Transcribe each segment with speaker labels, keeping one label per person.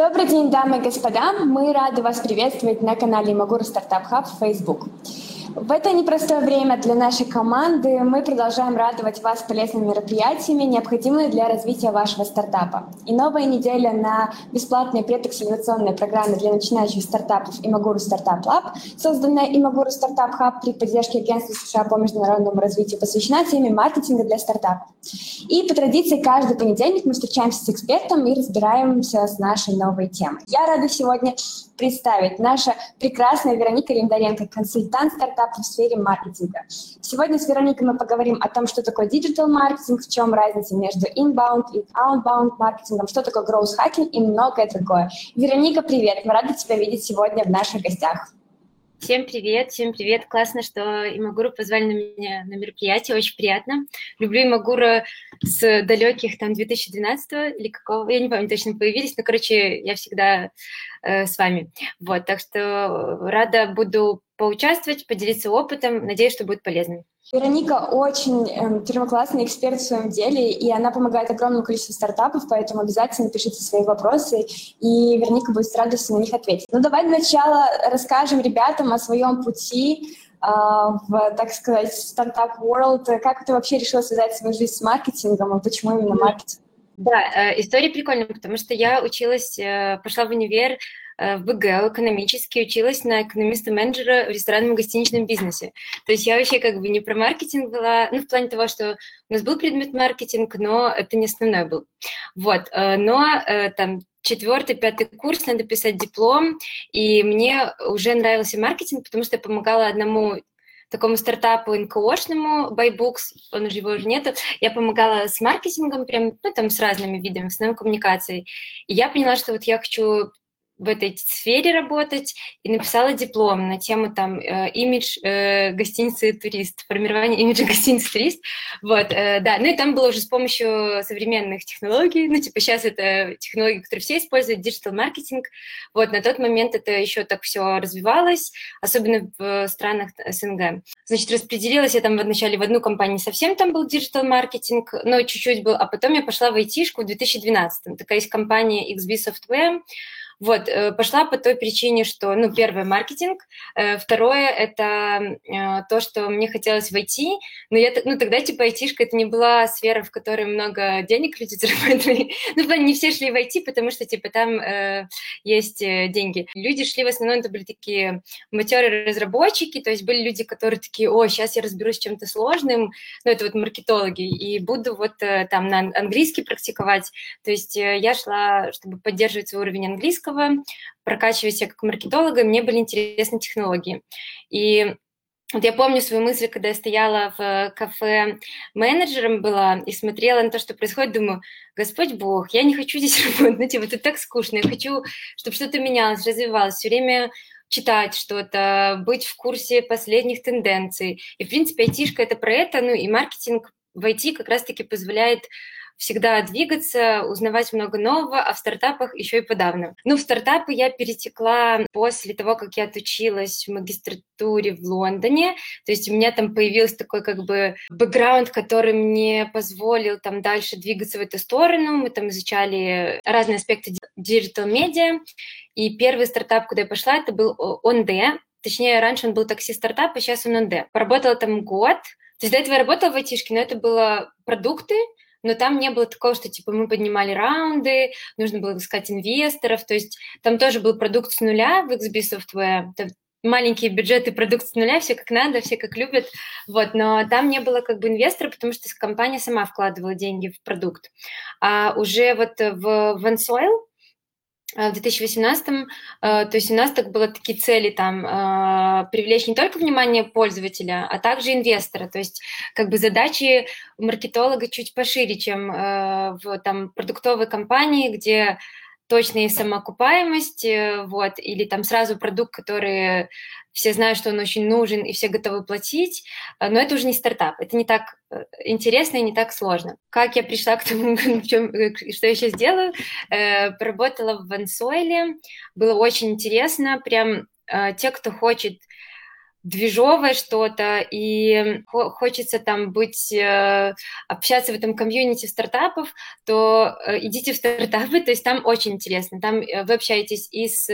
Speaker 1: Добрый день, дамы и господа. Мы рады вас приветствовать на канале Imaguru Startup Hub в Facebook. В это непростое время для нашей команды мы продолжаем радовать вас полезными мероприятиями, необходимыми для развития вашего стартапа. И новая неделя на бесплатной предакселерационной программе для начинающих стартапов Imaguru Startup Lab, созданная Imaguru Startup Hub при поддержке Агентства США по международному развитию, посвящена теме маркетинга для стартапов. И по традиции каждый понедельник мы встречаемся с экспертом и разбираемся с нашей новой темой. Я рада сегодня представить наша прекрасная Вероника Линдаренко, консультант стартапов в сфере маркетинга. Сегодня с Вероникой мы поговорим о том, что такое digital маркетинг, в чем разница между inbound и outbound маркетингом, что такое growth hacking и многое другое. Вероника, привет! Мы рады тебя видеть сегодня в наших гостях.
Speaker 2: Всем привет, всем привет. Классно, что Имагуру позвали на меня на мероприятие, очень приятно. Люблю Имагуру с далеких там 2012 или какого, я не помню точно, появились, но, короче, я всегда э, с вами. Вот, так что рада буду поучаствовать, поделиться опытом, надеюсь, что будет полезно.
Speaker 1: Вероника очень э, первоклассный эксперт в своем деле, и она помогает огромному количеству стартапов, поэтому обязательно пишите свои вопросы, и Вероника будет с радостью на них ответить. Ну, давай сначала расскажем ребятам о своем пути э, в, так сказать, стартап world. Как ты вообще решила связать свою жизнь с маркетингом, и почему именно маркетинг?
Speaker 2: Да, э, история прикольная, потому что я училась, э, пошла в универ в БГЛ экономически, училась на экономиста-менеджера в ресторанном гостиничном бизнесе. То есть я вообще как бы не про маркетинг была, ну, в плане того, что у нас был предмет маркетинг, но это не основной был. Вот, э, но э, там четвертый, пятый курс, надо писать диплом, и мне уже нравился маркетинг, потому что я помогала одному такому стартапу НКОшному, Buybooks, он уже его уже нету, я помогала с маркетингом, прям, ну, там, с разными видами, с основной коммуникацией. И я поняла, что вот я хочу в этой сфере работать и написала диплом на тему там э, имидж э, гостиницы турист, формирование имиджа гостиницы турист, вот, э, да, ну и там было уже с помощью современных технологий, ну типа сейчас это технологии, которые все используют, digital маркетинг, вот, на тот момент это еще так все развивалось, особенно в странах СНГ. Значит, распределилась я там вначале в одну компанию, совсем там был digital маркетинг, но чуть-чуть был, а потом я пошла в айтишку в 2012 такая есть компания XB Software, вот, э, пошла по той причине, что, ну, первое, маркетинг, э, второе, это э, то, что мне хотелось войти, но я, ну, тогда, типа, айтишка, это не была сфера, в которой много денег люди зарабатывали, ну, не все шли в IT, потому что, типа, там э, есть деньги. Люди шли в основном, это были такие матерые разработчики, то есть были люди, которые такие, о, сейчас я разберусь с чем-то сложным, ну, это вот маркетологи, и буду вот там на английский практиковать, то есть я шла, чтобы поддерживать свой уровень английского, английского, прокачивать себя как маркетолога, мне были интересны технологии. И вот я помню свою мысль, когда я стояла в кафе менеджером была и смотрела на то, что происходит, думаю, Господь Бог, я не хочу здесь работать, ну, типа, тут так скучно, я хочу, чтобы что-то менялось, развивалось, все время читать что-то, быть в курсе последних тенденций. И, в принципе, айтишка – это про это, ну, и маркетинг в IT как раз-таки позволяет всегда двигаться, узнавать много нового, а в стартапах еще и подавно. Ну, в стартапы я перетекла после того, как я отучилась в магистратуре в Лондоне, то есть у меня там появился такой как бы бэкграунд, который мне позволил там дальше двигаться в эту сторону. Мы там изучали разные аспекты digital media, и первый стартап, куда я пошла, это был OnD, Точнее, раньше он был такси-стартап, а сейчас он ОНД. Поработала там год. То есть до этого я работала в айтишке, но это было продукты, но там не было такого, что типа мы поднимали раунды, нужно было искать инвесторов, то есть там тоже был продукт с нуля в XB Software, маленькие бюджеты, продукт с нуля, все как надо, все как любят, вот, но там не было как бы инвестора, потому что компания сама вкладывала деньги в продукт. А уже вот в OneSoil, Э, в 2018, э, то есть у нас так было такие цели там э, привлечь не только внимание пользователя, а также инвестора, то есть как бы задачи маркетолога чуть пошире, чем в там продуктовой компании, где точная самоокупаемость, вот, или там сразу продукт, который все знают, что он очень нужен, и все готовы платить, но это уже не стартап, это не так Э, интересно и не так сложно. Как я пришла к тому, чем, э, что я сейчас делаю? Э, поработала в Вансойле, было очень интересно, прям те, кто хочет движовое что-то, и хочется там быть, э, общаться в этом комьюнити стартапов, то э, идите в стартапы, то есть там очень интересно, там э, вы общаетесь и с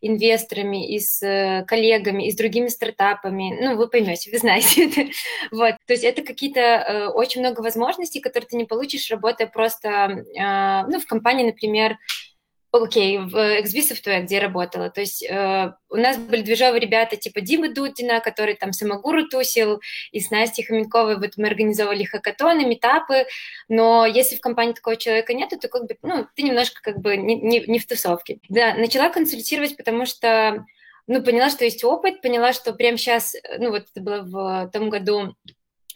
Speaker 2: инвесторами, и с коллегами, и с другими стартапами, ну, вы поймете, вы знаете вот, то есть это какие-то очень много возможностей, которые ты не получишь, работая просто, ну, в компании, например, окей, okay, в XB где я работала, то есть э, у нас были движовые ребята типа Димы Дудина, который там Самогуру тусил, и с Настей Хоменковой вот мы организовали хакатоны, метапы, но если в компании такого человека нету, то как бы, ну, ты немножко как бы не, не, не в тусовке. Да, начала консультировать, потому что, ну, поняла, что есть опыт, поняла, что прямо сейчас, ну, вот это было в том году,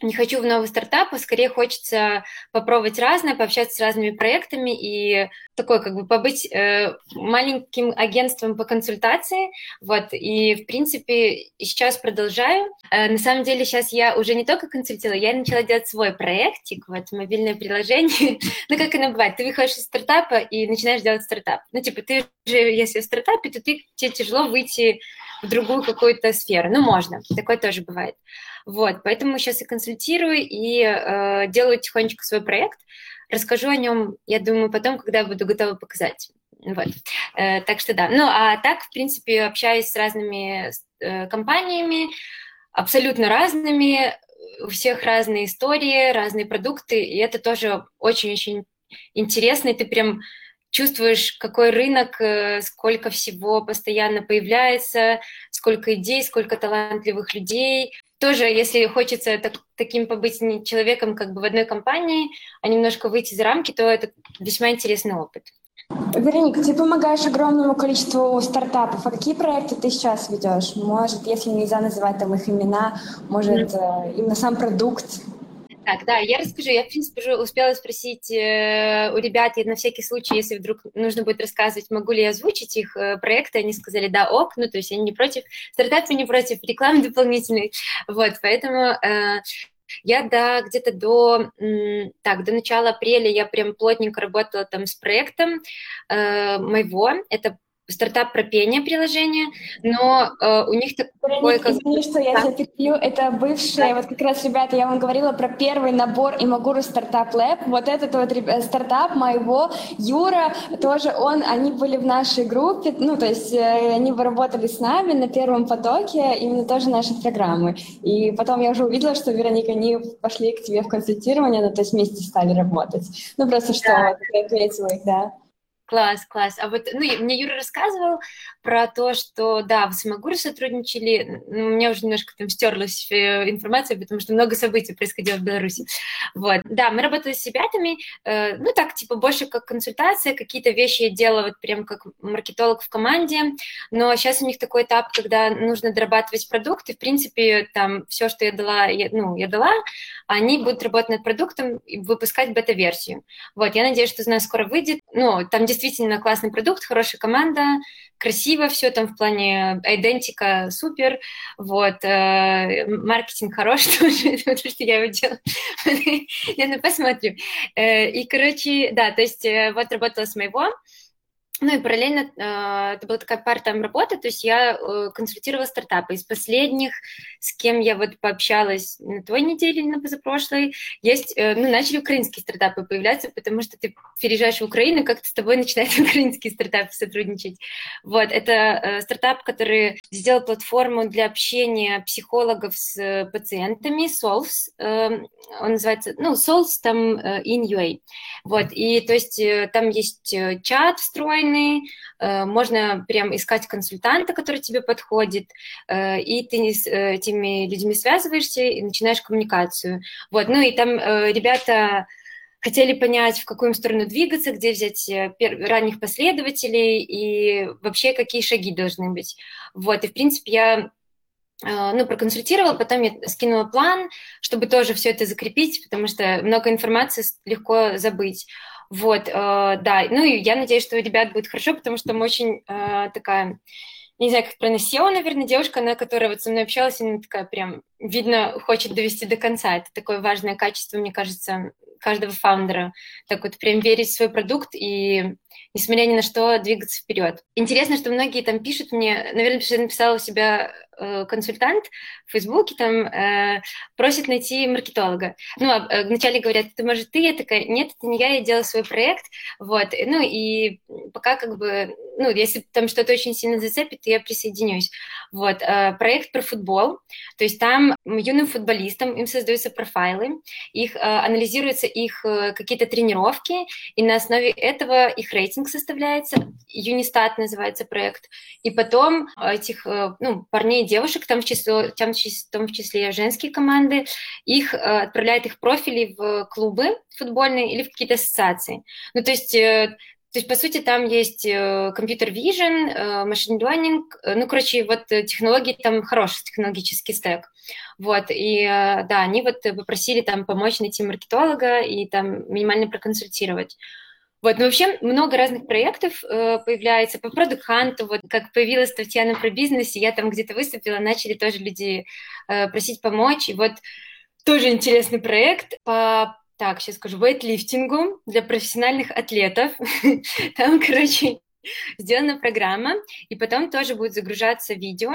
Speaker 2: не хочу в новый стартап, а скорее хочется попробовать разное, пообщаться с разными проектами и такой как бы побыть э, маленьким агентством по консультации, вот, и в принципе сейчас продолжаю. Э, на самом деле сейчас я уже не только консультировала, я начала делать свой проектик, вот, мобильное приложение, ну, как оно бывает, ты выходишь из стартапа и начинаешь делать стартап, ну, типа, ты же, если в стартапе, то ты, тебе тяжело выйти в другую какую-то сферу, ну, можно, такое тоже бывает. Вот, поэтому сейчас я консультирую и э, делаю тихонечко свой проект. Расскажу о нем, я думаю, потом, когда буду готова показать. Вот. Э, так что да. Ну, а так, в принципе, общаюсь с разными э, компаниями, абсолютно разными, у всех разные истории, разные продукты, и это тоже очень-очень интересно, и ты прям чувствуешь, какой рынок, э, сколько всего постоянно появляется, сколько идей, сколько талантливых людей, тоже, если хочется так, таким побыть не человеком как бы в одной компании, а немножко выйти за рамки, то это весьма интересный опыт.
Speaker 1: Вероника, ты помогаешь огромному количеству стартапов. А какие проекты ты сейчас ведешь? Может, если нельзя называть там их имена, может, mm-hmm. именно сам продукт?
Speaker 2: Так, да, я расскажу. Я, в принципе, уже успела спросить э, у ребят, и на всякий случай, если вдруг нужно будет рассказывать, могу ли я озвучить их э, проекты, они сказали, да, ок, ну, то есть они не против, стартапы не против, рекламы дополнительной, вот, поэтому... Э, я да, где-то до, так, до начала апреля я прям плотненько работала там с проектом э, моего. Это стартап про пение приложение, но э, у них такое...
Speaker 1: Как... Извини, что я тебя перебью. Это бывшие, да. вот как раз, ребята, я вам говорила про первый набор Имагуру Стартап Лэб. Вот этот вот стартап моего, Юра, тоже он, они были в нашей группе, ну, то есть э, они работали с нами на первом потоке, именно тоже наши программы. И потом я уже увидела, что, Вероника, они пошли к тебе в консультирование, ну, то есть вместе стали работать. Ну, просто что, да. я ответила их, да.
Speaker 2: Класс, класс. А вот, ну, мне Юра рассказывал про то, что, да, в Самогуре сотрудничали, ну, у меня уже немножко там стерлась э, информация, потому что много событий происходило в Беларуси. Вот, да, мы работали с ребятами, э, ну, так, типа, больше как консультация, какие-то вещи я делала вот прям как маркетолог в команде, но сейчас у них такой этап, когда нужно дорабатывать продукт, и, в принципе, там, все, что я дала, я, ну, я дала, они будут работать над продуктом и выпускать бета-версию. Вот, я надеюсь, что у нас скоро выйдет, ну, там действительно классный продукт, хорошая команда, красиво все там в плане идентика супер, вот, э, маркетинг хорош тоже, потому что я его делала, я ну посмотрим. Э, и, короче, да, то есть э, вот работала с моего, ну и параллельно э, это была такая part-time работа, то есть я э, консультировала стартапы. Из последних, с кем я вот пообщалась на той неделе на позапрошлой, есть, э, ну, начали украинские стартапы появляться, потому что ты переезжаешь в Украину, как-то с тобой начинают украинские стартапы сотрудничать. Вот, это э, стартап, который сделал платформу для общения психологов с пациентами, Solves, э, он называется, ну, Solves там э, in UA. Вот, и то есть э, там есть э, чат встроен, встроенный, э, можно прям искать консультанта, который тебе подходит, э, и ты с э, этими людьми связываешься и начинаешь коммуникацию. Вот, ну и там ребята хотели понять, в какую сторону двигаться, где взять ранних последователей и вообще какие шаги должны быть. Вот, и в принципе я ну, проконсультировала, потом я скинула план, чтобы тоже все это закрепить, потому что много информации легко забыть. Вот, э, да, ну и я надеюсь, что у ребят будет хорошо, потому что мы очень э, такая, не знаю, как SEO, наверное, девушка, она, которая вот со мной общалась, она такая прям, видно, хочет довести до конца. Это такое важное качество, мне кажется, каждого фаундера. Так вот, прям верить в свой продукт и несмотря ни на что, двигаться вперед. Интересно, что многие там пишут мне, наверное, что я написала у себя Э, консультант в Фейсбуке там э, просит найти маркетолога. Ну, а, э, вначале говорят, это может ты? Я такая, нет, это не я, я делаю свой проект, вот, ну, и пока как бы, ну, если там что-то очень сильно зацепит, то я присоединюсь. Вот, э, проект про футбол, то есть там юным футболистам им создаются профайлы, их э, анализируются их э, какие-то тренировки, и на основе этого их рейтинг составляется, Юнистат называется проект, и потом этих, э, ну, парней девушек, там в числе, там, в том в числе женские команды, их э, отправляют их профили в клубы футбольные или в какие-то ассоциации. Ну, то есть э, то есть, по сути, там есть э, компьютер vision, машин learning, ну, короче, вот технологии, там хороший технологический стек. Вот, и да, они вот попросили там помочь найти маркетолога и там минимально проконсультировать. Вот, но вообще много разных проектов э, появляется по Hunt, вот как появилась Татьяна про бизнес, я там где-то выступила, начали тоже люди э, просить помочь, и вот тоже интересный проект по так, сейчас скажу, вейтлифтингу для профессиональных атлетов. Там, короче, сделана программа, и потом тоже будет загружаться видео,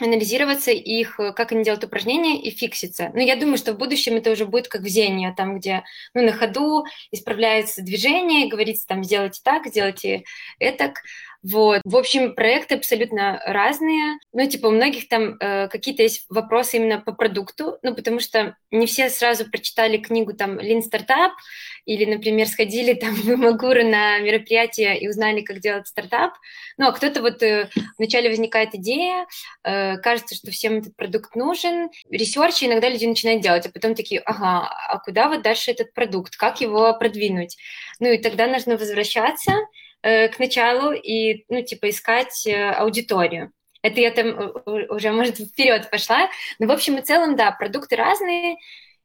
Speaker 2: анализироваться их, э, как они делают упражнения и фикситься. Но я думаю, что в будущем это уже будет как в Зене, там, где ну, на ходу исправляется движение, говорится там, сделайте так, сделайте это. Вот. В общем, проекты абсолютно разные. Ну, типа, у многих там э, какие-то есть вопросы именно по продукту, ну, потому что не все сразу прочитали книгу там «Lean Startup», или, например, сходили там в Imaguru на мероприятие и узнали, как делать стартап. Ну, а кто-то вот э, вначале возникает идея, э, кажется, что всем этот продукт нужен, research иногда люди начинают делать, а потом такие, ага, а куда вот дальше этот продукт, как его продвинуть? Ну, и тогда нужно возвращаться, Э, к началу и, ну, типа, искать э, аудиторию. Это я там э, уже, может, вперед пошла. Но, в общем и целом, да, продукты разные,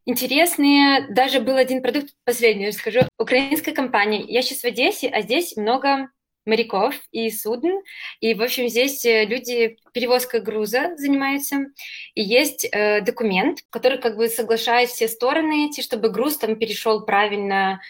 Speaker 2: интересные. Даже был один продукт, последний расскажу, украинская компания. Я сейчас в Одессе, а здесь много моряков и судн. И, в общем, здесь люди перевозкой груза занимаются. И есть э, документ, который как бы соглашает все стороны эти, чтобы груз там перешел правильно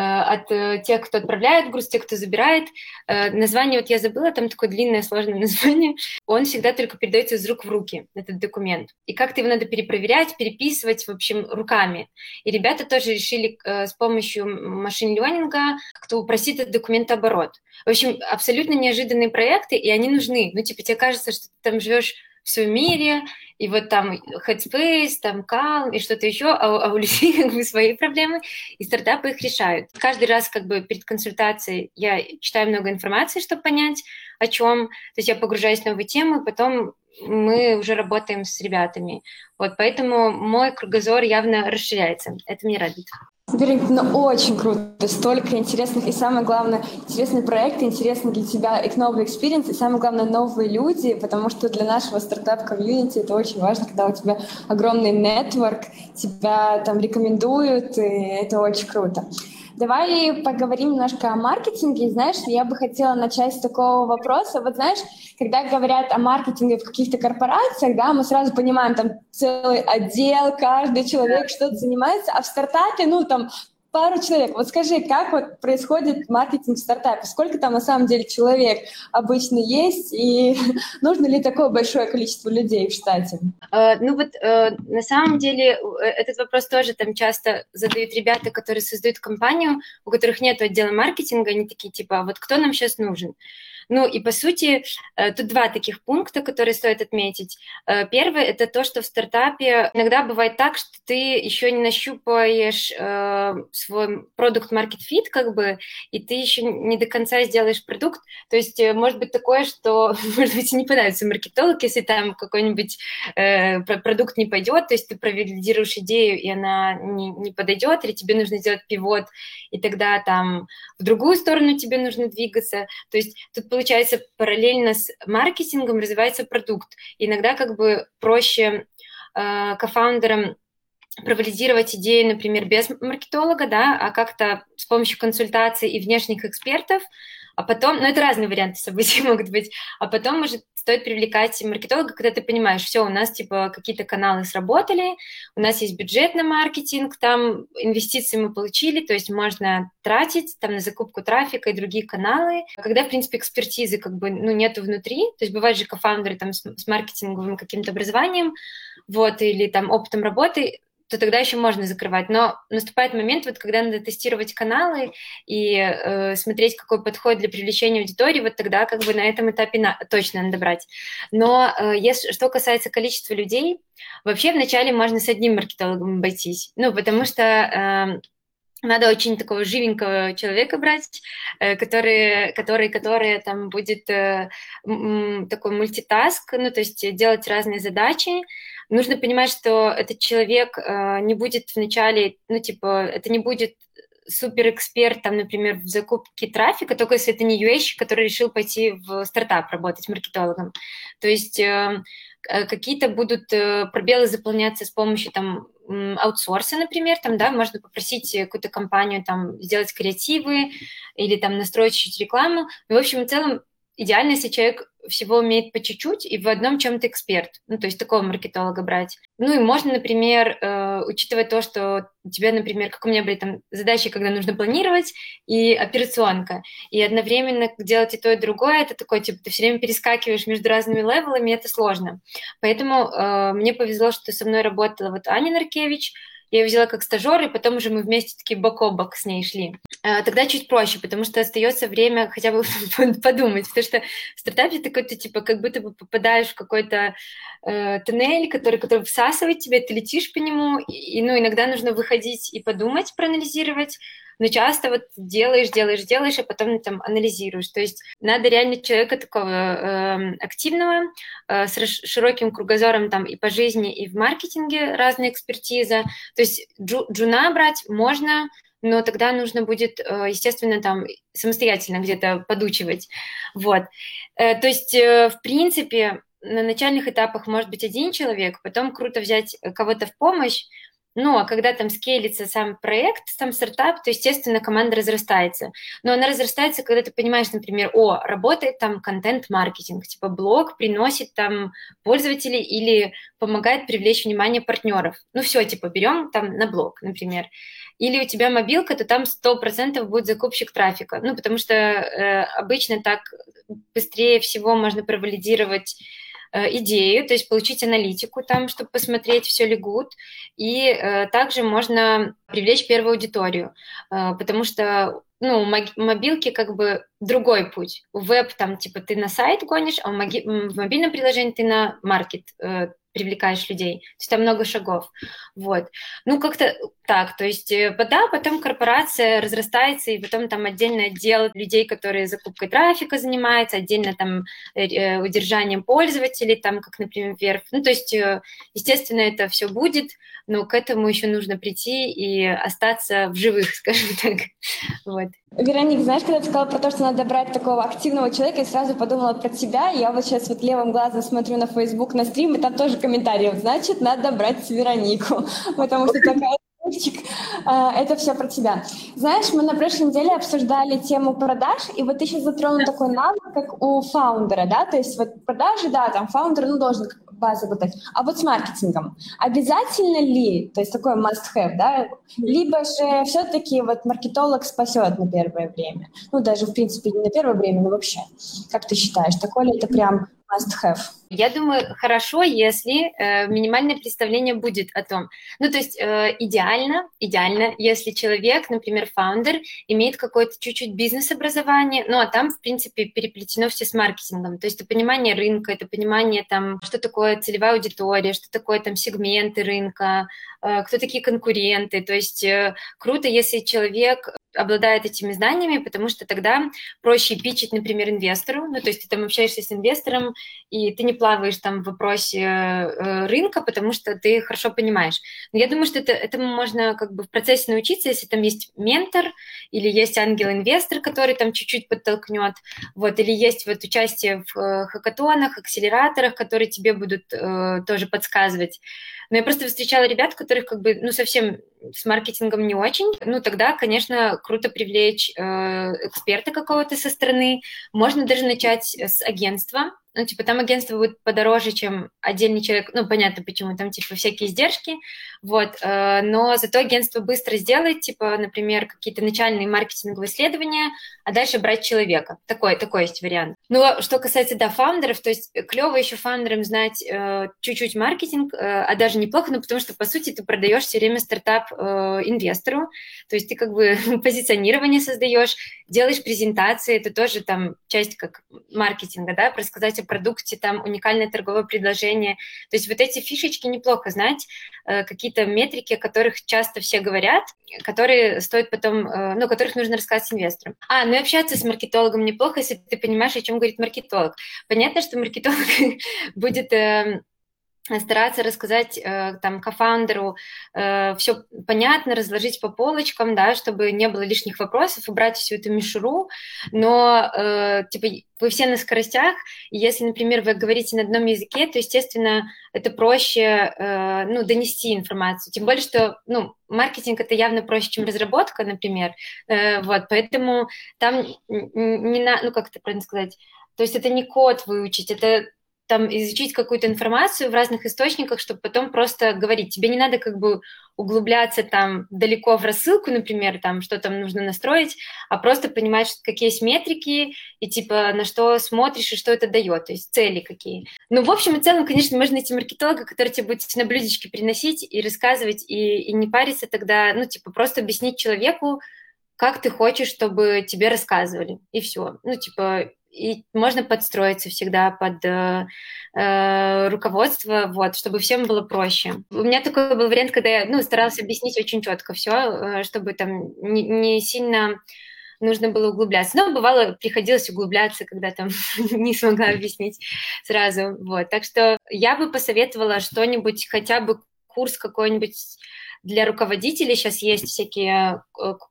Speaker 2: от э, тех, кто отправляет груз, тех, кто забирает. Э, название вот я забыла, там такое длинное, сложное название. Он всегда только передается из рук в руки, этот документ. И как-то его надо перепроверять, переписывать, в общем, руками. И ребята тоже решили с помощью машин-ленинга как-то упростить этот документооборот. В общем, абсолютно неожиданные проекты, и они нужны. Ну, типа, тебе кажется, что ты там живешь в своем мире, и вот там Headspace, там Calm и что-то еще, а, а у людей как бы свои проблемы, и стартапы их решают. Каждый раз как бы перед консультацией я читаю много информации, чтобы понять, о чем. То есть я погружаюсь в новые темы, потом мы уже работаем с ребятами. Вот, поэтому мой кругозор явно расширяется. Это меня радует.
Speaker 1: Ну очень круто, столько интересных и самое главное, интересные проекты, интересный для тебя и новый experience, и самое главное, новые люди, потому что для нашего стартап-комьюнити это очень важно, когда у тебя огромный network, тебя там рекомендуют, и это очень круто. Давай поговорим немножко о маркетинге. Знаешь, я бы хотела начать с такого вопроса. Вот знаешь, когда говорят о маркетинге в каких-то корпорациях, да, мы сразу понимаем, там целый отдел, каждый человек что-то занимается, а в стартапе, ну, там пару человек. Вот скажи, как вот происходит маркетинг в стартапе? Сколько там на самом деле человек обычно есть? И нужно ли такое большое количество людей в штате?
Speaker 2: Uh, ну вот uh, на самом деле э, этот вопрос тоже там часто задают ребята, которые создают компанию, у которых нет отдела маркетинга, они такие типа, а вот кто нам сейчас нужен? Ну и по сути э, тут два таких пункта, которые стоит отметить. Э, первый это то, что в стартапе иногда бывает так, что ты еще не нащупаешь э, свой продукт market fit, как бы, и ты еще не до конца сделаешь продукт. То есть может быть такое, что, может быть, не понравится маркетолог, если там какой-нибудь продукт не пойдет, то есть ты провалидируешь идею, и она не, не подойдет, или тебе нужно сделать пивот, и тогда там в другую сторону тебе нужно двигаться. То есть тут параллельно с маркетингом развивается продукт. иногда как бы проще э, кофаундерам провалидировать идею, например, без маркетолога, да, а как-то с помощью консультаций и внешних экспертов а потом, ну это разные варианты событий могут быть, а потом может стоит привлекать маркетолога, когда ты понимаешь, все, у нас типа какие-то каналы сработали, у нас есть бюджет на маркетинг, там инвестиции мы получили, то есть можно тратить там на закупку трафика и другие каналы. Когда, в принципе, экспертизы как бы, ну, нету внутри, то есть бывают же кофаундеры там с, с маркетинговым каким-то образованием, вот, или там опытом работы, то тогда еще можно закрывать. Но наступает момент, вот когда надо тестировать каналы и э, смотреть, какой подход для привлечения аудитории, вот тогда как бы на этом этапе на, точно надо брать. Но э, если, что касается количества людей, вообще вначале можно с одним маркетологом обойтись, ну, потому что э, надо очень такого живенького человека брать, э, который, который, который там будет э, такой мультитаск, ну, то есть делать разные задачи, нужно понимать, что этот человек э, не будет вначале, ну, типа, это не будет супер эксперт, там, например, в закупке трафика, только если это не UA, который решил пойти в стартап работать маркетологом. То есть э, э какие-то будут э, пробелы заполняться с помощью там аутсорса, например, там, да, можно попросить какую-то компанию там сделать креативы или там настроить чуть рекламу. Но, в общем и целом, идеально, если человек всего умеет по чуть-чуть и в одном чем-то эксперт. Ну, то есть такого маркетолога брать. Ну, и можно, например, э, учитывать то, что у тебя, например, как у меня были там задачи, когда нужно планировать, и операционка. И одновременно делать и то, и другое, это такое, типа, ты все время перескакиваешь между разными левелами, это сложно. Поэтому э, мне повезло, что со мной работала вот Аня Наркевич, я ее взяла как стажер, и потом уже мы вместе такие бок о бок с ней шли. А, тогда чуть проще, потому что остается время хотя бы подумать, потому что в стартапе ты какой-то, типа, как будто бы попадаешь в какой-то э, туннель, который, который всасывает тебя, ты летишь по нему, и, ну, иногда нужно выходить и подумать, проанализировать, но часто вот делаешь, делаешь, делаешь, а потом там анализируешь. То есть надо реально человека такого э, активного, э, с широким кругозором там и по жизни, и в маркетинге разная экспертиза. То есть джу, джуна брать можно, но тогда нужно будет, э, естественно, там самостоятельно где-то подучивать. Вот. Э, то есть, э, в принципе, на начальных этапах может быть один человек, потом круто взять кого-то в помощь, ну, а когда там скейлится сам проект, сам стартап, то, естественно, команда разрастается. Но она разрастается, когда ты понимаешь, например, о, работает там контент-маркетинг, типа блог приносит там пользователей или помогает привлечь внимание партнеров. Ну, все, типа, берем там на блог, например. Или у тебя мобилка, то там 100% будет закупщик трафика. Ну, потому что э, обычно так быстрее всего можно провалидировать идею, то есть получить аналитику там, чтобы посмотреть, все ли good, и э, также можно привлечь первую аудиторию, э, потому что ну, мобилки как бы другой путь. В веб там типа ты на сайт гонишь, а в мобильном приложении ты на маркет привлекаешь людей. То есть там много шагов. Вот. Ну, как-то так. То есть, э, да, потом корпорация разрастается, и потом там отдельный отдел людей, которые закупкой трафика занимаются, отдельно там э, э, удержанием пользователей, там, как, например, ну, то есть, естественно, это все будет, но к этому еще нужно прийти и остаться в живых, скажем так. Вот.
Speaker 1: Вероник, знаешь, когда ты сказала про то, что надо брать такого активного человека, я сразу подумала про тебя. Я вот сейчас вот левым глазом смотрю на Facebook, на стрим, и там тоже комментарии. Значит, надо брать Веронику, потому что такая а, это все про тебя. Знаешь, мы на прошлой неделе обсуждали тему продаж, и вот ты сейчас затронул такой навык, как у фаундера, да, то есть вот продажи, да, там фаундер, ну, должен базу работать. А вот с маркетингом обязательно ли, то есть такой must-have, да, либо же все-таки вот маркетолог спасет на первое время? Ну, даже, в принципе, не на первое время, но вообще. Как ты считаешь, такой ли это прям must-have?
Speaker 2: Я думаю, хорошо, если э, минимальное представление будет о том. Ну, то есть э, идеально, идеально, если человек, например, фаундер, имеет какое-то чуть-чуть бизнес-образование, ну, а там, в принципе, переплетено все с маркетингом. То есть это понимание рынка, это понимание там, что такое целевая аудитория, что такое там сегменты рынка, э, кто такие конкуренты. То есть э, круто, если человек обладает этими знаниями, потому что тогда проще питчить, например, инвестору, ну, то есть ты там общаешься с инвестором, и ты не плаваешь там в вопросе э, рынка, потому что ты хорошо понимаешь. Но я думаю, что это, этому можно как бы в процессе научиться, если там есть ментор или есть ангел-инвестор, который там чуть-чуть подтолкнет, вот, или есть вот участие в э, хакатонах, акселераторах, которые тебе будут э, тоже подсказывать. Но я просто встречала ребят, которых как бы, ну, совсем с маркетингом не очень. Ну, тогда, конечно, круто привлечь э, эксперта какого-то со стороны. Можно даже начать с агентства, ну, типа, там агентство будет подороже, чем отдельный человек, ну, понятно почему, там, типа, всякие издержки, вот, э, но зато агентство быстро сделает, типа, например, какие-то начальные маркетинговые исследования, а дальше брать человека. Такой, такой есть вариант. Ну, что касается, да, фаундеров, то есть клево еще фаундерам знать э, чуть-чуть маркетинг, э, а даже неплохо, ну, потому что, по сути, ты продаешь все время стартап э, инвестору, то есть ты как бы позиционирование создаешь, делаешь презентации, это тоже там часть как маркетинга, да, рассказать о продукте, там уникальное торговое предложение. То есть вот эти фишечки неплохо знать, э, какие-то метрики, о которых часто все говорят, которые стоит потом, э, ну, которых нужно рассказать инвесторам. А, ну и общаться с маркетологом неплохо, если ты понимаешь, о чем говорит маркетолог. Понятно, что маркетолог будет эм, стараться рассказать э, там кофаундеру э, все понятно, разложить по полочкам, да, чтобы не было лишних вопросов, убрать всю эту мишуру, но э, типа вы все на скоростях, и если, например, вы говорите на одном языке, то, естественно, это проще, э, ну, донести информацию, тем более, что, ну, маркетинг это явно проще, чем разработка, например, э, вот, поэтому там не на, ну, как это правильно сказать, то есть это не код выучить, это там изучить какую-то информацию в разных источниках, чтобы потом просто говорить. Тебе не надо как бы углубляться там далеко в рассылку, например, там что там нужно настроить, а просто понимать, какие есть метрики и типа на что смотришь и что это дает, то есть цели какие. Ну, в общем и целом, конечно, можно найти маркетолога, который тебе будет на блюдечке приносить и рассказывать, и, и не париться тогда, ну, типа просто объяснить человеку, как ты хочешь, чтобы тебе рассказывали, и все. Ну, типа, и можно подстроиться всегда под э, э, руководство, вот, чтобы всем было проще. У меня такой был вариант, когда я, ну, старалась объяснить очень четко все, э, чтобы там не, не сильно нужно было углубляться. Но бывало, приходилось углубляться, когда там не смогла объяснить сразу, вот. Так что я бы посоветовала что-нибудь, хотя бы курс какой-нибудь для руководителей сейчас есть всякие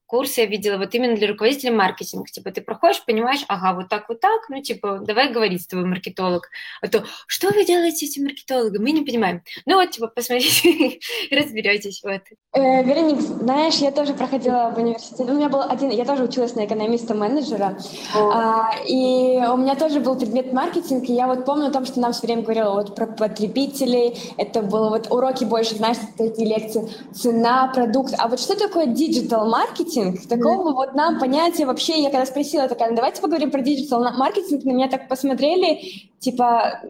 Speaker 2: курсы, я видела, вот именно для руководителей маркетинга. Типа ты проходишь, понимаешь, ага, вот так, вот так, ну, типа, давай говорить с тобой, маркетолог. А то, что вы делаете с этим маркетологом? Мы не понимаем. Ну, вот, типа, посмотрите разберетесь, вот.
Speaker 1: Э, Вероник, знаешь, я тоже проходила в университете. У меня был один, я тоже училась на экономиста-менеджера, а, и у меня тоже был предмет маркетинг, и я вот помню о том, что нам все время говорила вот про потребителей, это было вот уроки больше, знаешь, такие лекции, цена, продукт. А вот что такое digital маркетинг? Такого вот нам понятия вообще, я когда спросила, такая, «Ну, давайте поговорим про digital маркетинг, на меня так посмотрели, типа,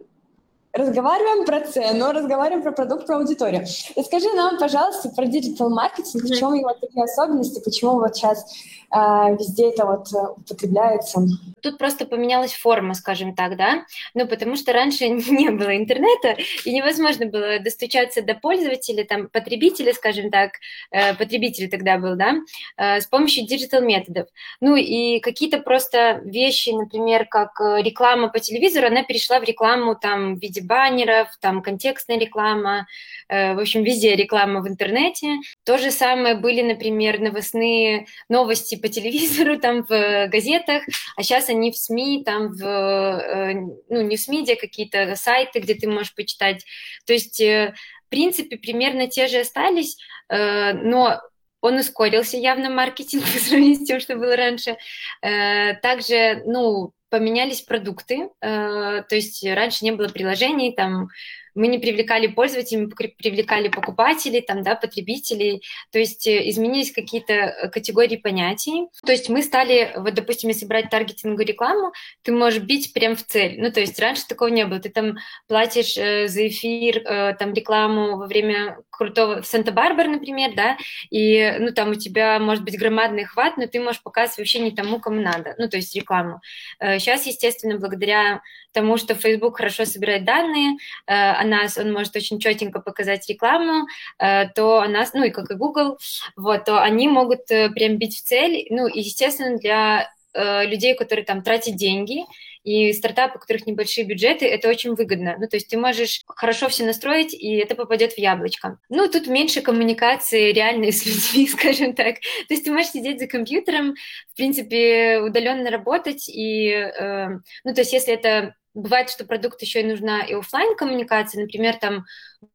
Speaker 1: разговариваем про цену, разговариваем про продукт, про аудиторию. Расскажи нам, пожалуйста, про digital маркетинг, в чем его такие особенности, почему вот сейчас э, везде это вот э, употребляется.
Speaker 2: Тут просто поменялась форма, скажем так, да, ну, потому что раньше не было интернета, и невозможно было достучаться до пользователя, там, потребителя, скажем так, э, потребитель тогда был, да, э, с помощью digital методов. Ну, и какие-то просто вещи, например, как э, реклама по телевизору, она перешла в рекламу, там, в виде баннеров, там, контекстная реклама, э, в общем, везде реклама в интернете. То же самое были, например, новостные новости по телевизору, там, в газетах, а сейчас они в СМИ, там, в, э, ну, не в СМИ, где какие-то сайты, где ты можешь почитать. То есть, э, в принципе, примерно те же остались, но он ускорился явно маркетинг по сравнению с тем, что было раньше. Также, ну, поменялись продукты, то есть раньше не было приложений, там мы не привлекали пользователей, мы привлекали покупателей, там, да, потребителей, то есть э, изменились какие-то э, категории понятий. То есть мы стали, вот, допустим, если брать таргетинговую рекламу, ты можешь бить прям в цель. Ну, то есть раньше такого не было. Ты там платишь э, за эфир, э, там, рекламу во время крутого, в Санта-Барбар, например, да, и, ну, там у тебя может быть громадный хват, но ты можешь показывать вообще не тому, кому надо, ну, то есть рекламу. Э, сейчас, естественно, благодаря тому, что Facebook хорошо собирает данные, э, нас он может очень четенько показать рекламу, э, то нас, ну и как и Google, вот, то они могут э, прям бить в цель, ну и, естественно, для людей, которые там тратят деньги, и стартапы, у которых небольшие бюджеты, это очень выгодно. Ну, то есть ты можешь хорошо все настроить, и это попадет в яблочко. Ну, тут меньше коммуникации реальной с людьми, скажем так. То есть ты можешь сидеть за компьютером, в принципе, удаленно работать, и, э, ну, то есть если это бывает, что продукт еще и нужна и офлайн коммуникация. Например, там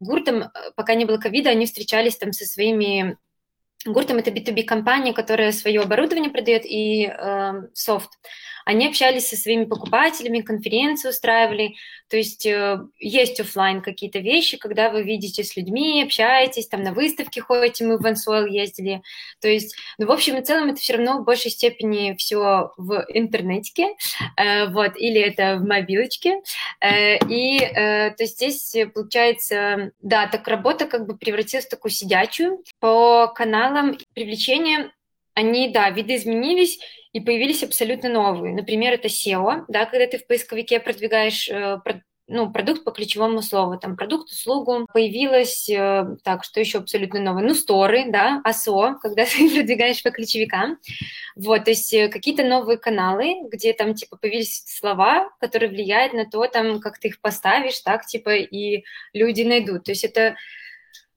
Speaker 2: гуртом, э, пока не было ковида, они встречались там со своими Гуртом это B2B компания, которая свое оборудование продает и э, софт. Они общались со своими покупателями, конференции устраивали. То есть э, есть офлайн какие-то вещи, когда вы видите с людьми, общаетесь, там на выставке ходите, мы в Венсуэл ездили. То есть, ну, в общем и целом, это все равно в большей степени все в интернете, э, вот, или это в мобилочке. Э, и, то есть здесь получается, да, так работа как бы превратилась в такую сидячую. По каналам привлечения они, да, видоизменились, и появились абсолютно новые. Например, это SEO, да, когда ты в поисковике продвигаешь э, ну, продукт по ключевому слову, там, продукт, услугу, появилось, э, так, что еще абсолютно новое, ну, сторы, да, АСО, когда ты продвигаешь по ключевикам, вот, то есть э, какие-то новые каналы, где там, типа, появились слова, которые влияют на то, там, как ты их поставишь, так, типа, и люди найдут, то есть это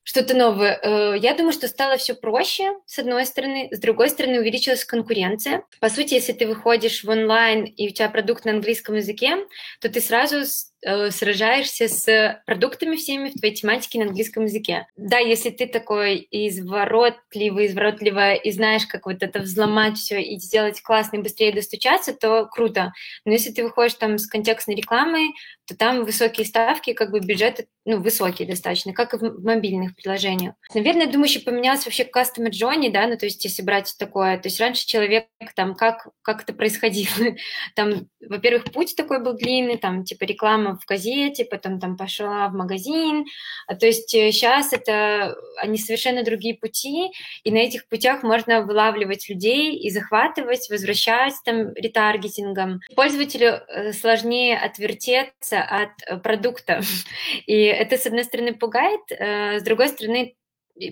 Speaker 2: что-то новое. Э, я думаю, что стало все проще, с одной стороны. С другой стороны, увеличилась конкуренция. По сути, если ты выходишь в онлайн, и у тебя продукт на английском языке, то ты сразу Э, сражаешься с продуктами всеми в твоей тематике на английском языке. Да, если ты такой изворотливый, изворотливая и знаешь, как вот это взломать все и сделать классно и быстрее достучаться, то круто. Но если ты выходишь там с контекстной рекламой, то там высокие ставки, как бы бюджеты, ну, высокие достаточно, как и в мобильных приложениях. Наверное, я думаю, еще поменялось вообще customer journey, да, ну, то есть если брать такое, то есть раньше человек там, как, как это происходило, там, во-первых, путь такой был длинный, там, типа реклама в газете, потом там пошла в магазин. А, то есть сейчас э, это они совершенно другие пути, и на этих путях можно вылавливать людей и захватывать, возвращать там ретаргетингом. Пользователю э, сложнее отвертеться от э, продукта, и это, с одной стороны, пугает, с другой стороны,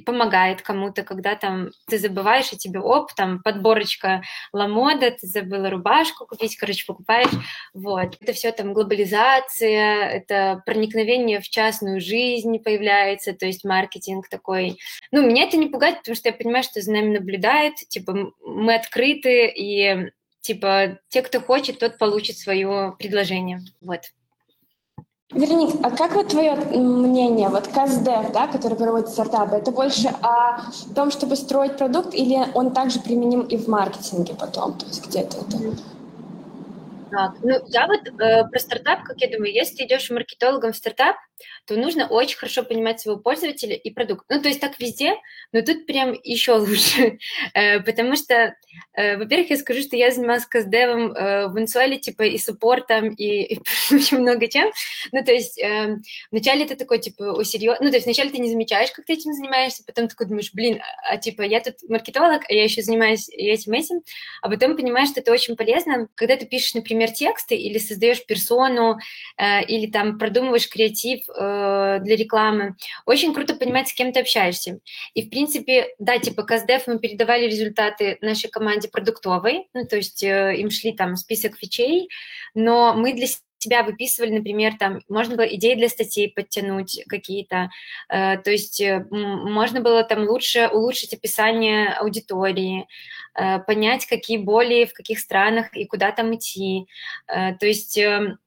Speaker 2: помогает кому-то, когда там ты забываешь, и тебе оп, там подборочка ламода, ты забыла рубашку купить, короче, покупаешь, вот. Это все там глобализация, это проникновение в частную жизнь появляется, то есть маркетинг такой. Ну, меня это не пугает, потому что я понимаю, что за нами наблюдает, типа, мы открыты, и типа, те, кто хочет, тот получит свое предложение, вот.
Speaker 1: Вероник, а как вот твое мнение, вот КСДФ, да, который проводит стартапы, это больше о том, чтобы строить продукт, или он также применим и в маркетинге потом, то есть где-то это?
Speaker 2: Так, ну я вот э, про стартап, как я думаю, если ты идешь маркетологом в стартап, то нужно очень хорошо понимать своего пользователя и продукт. Ну, то есть так везде, но тут прям еще лучше, э, потому что, э, во-первых, я скажу, что я занималась каздевом э, в Инсуэле, типа, и суппортом, и, очень много чем. Ну, то есть вначале ты такой, типа, о, серьезно, ну, то есть вначале ты не замечаешь, как ты этим занимаешься, потом такой думаешь, блин, а, а типа, я тут маркетолог, а я еще занимаюсь этим-этим, а потом понимаешь, что это очень полезно, когда ты пишешь, например, тексты или создаешь персону, или там продумываешь креатив, для рекламы. Очень круто понимать, с кем ты общаешься. И, в принципе, да, типа КСДФ мы передавали результаты нашей команде продуктовой, ну, то есть э, им шли там список фичей, но мы для себя выписывали, например, там можно было идеи для статей подтянуть какие-то, э, то есть э, можно было там лучше улучшить описание аудитории, э, понять, какие боли в каких странах и куда там идти, э, то есть э,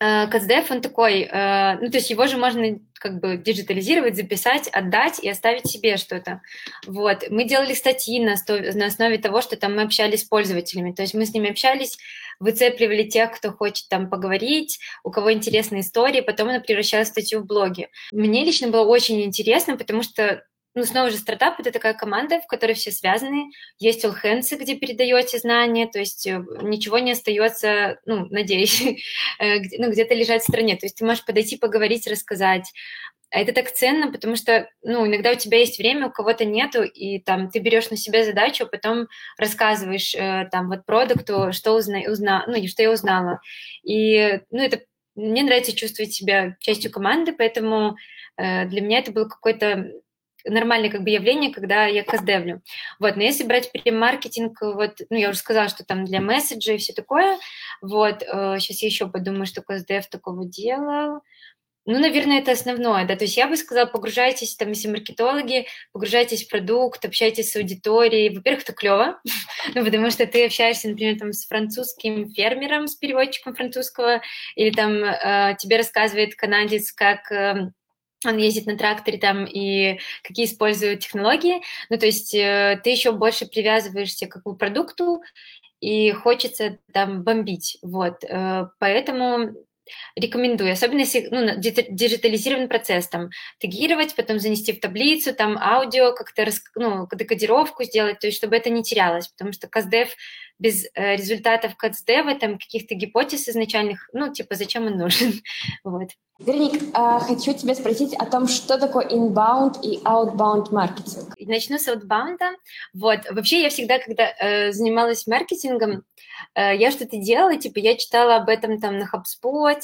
Speaker 2: Каздев, он такой, э, ну, то есть его же можно как бы диджитализировать, записать, отдать и оставить себе что-то. Вот. Мы делали статьи на, на основе того, что там мы общались с пользователями, то есть мы с ними общались, выцепливали тех, кто хочет там поговорить, у кого интересные истории, потом она превращалась в статью в блоге. Мне лично было очень интересно, потому что ну, снова же, стартап — это такая команда, в которой все связаны. Есть all hands, где передаете знания, то есть э, ничего не остается, ну, надеюсь, э, ну, где-то лежать в стране. То есть ты можешь подойти, поговорить, рассказать. А это так ценно, потому что, ну, иногда у тебя есть время, у кого-то нету, и там ты берешь на себя задачу, а потом рассказываешь э, там вот продукту, что узна, узна, ну, что я узнала. И, ну, это мне нравится чувствовать себя частью команды, поэтому э, для меня это был какой-то нормальное как бы явление, когда я каздевлю. Вот, но если брать маркетинг, вот, ну, я уже сказала, что там для месседжа и все такое, вот, э, сейчас я еще подумаю, что каздев такого делал. ну, наверное, это основное, да, то есть я бы сказала, погружайтесь, там, если маркетологи, погружайтесь в продукт, общайтесь с аудиторией, во-первых, это клево, ну, потому что ты общаешься, например, там, с французским фермером, с переводчиком французского, или там э, тебе рассказывает канадец, как э, он ездит на тракторе там и какие используют технологии, ну, то есть э, ты еще больше привязываешься к продукту, и хочется там бомбить, вот, э, поэтому Рекомендую, особенно если ну, диджитализированный процесс, там, тегировать, потом занести в таблицу, там, аудио, как-то, ну, декодировку сделать, то есть, чтобы это не терялось, потому что CastDev без э, результатов CastDev, там, каких-то гипотез изначальных, ну, типа, зачем он нужен, вот.
Speaker 1: Верник, а, хочу тебя спросить о том, что такое inbound и outbound маркетинг.
Speaker 2: Начну с outbound. Вот, вообще я всегда, когда э, занималась маркетингом, э, я что-то делала, типа я читала об этом там на HubSpot,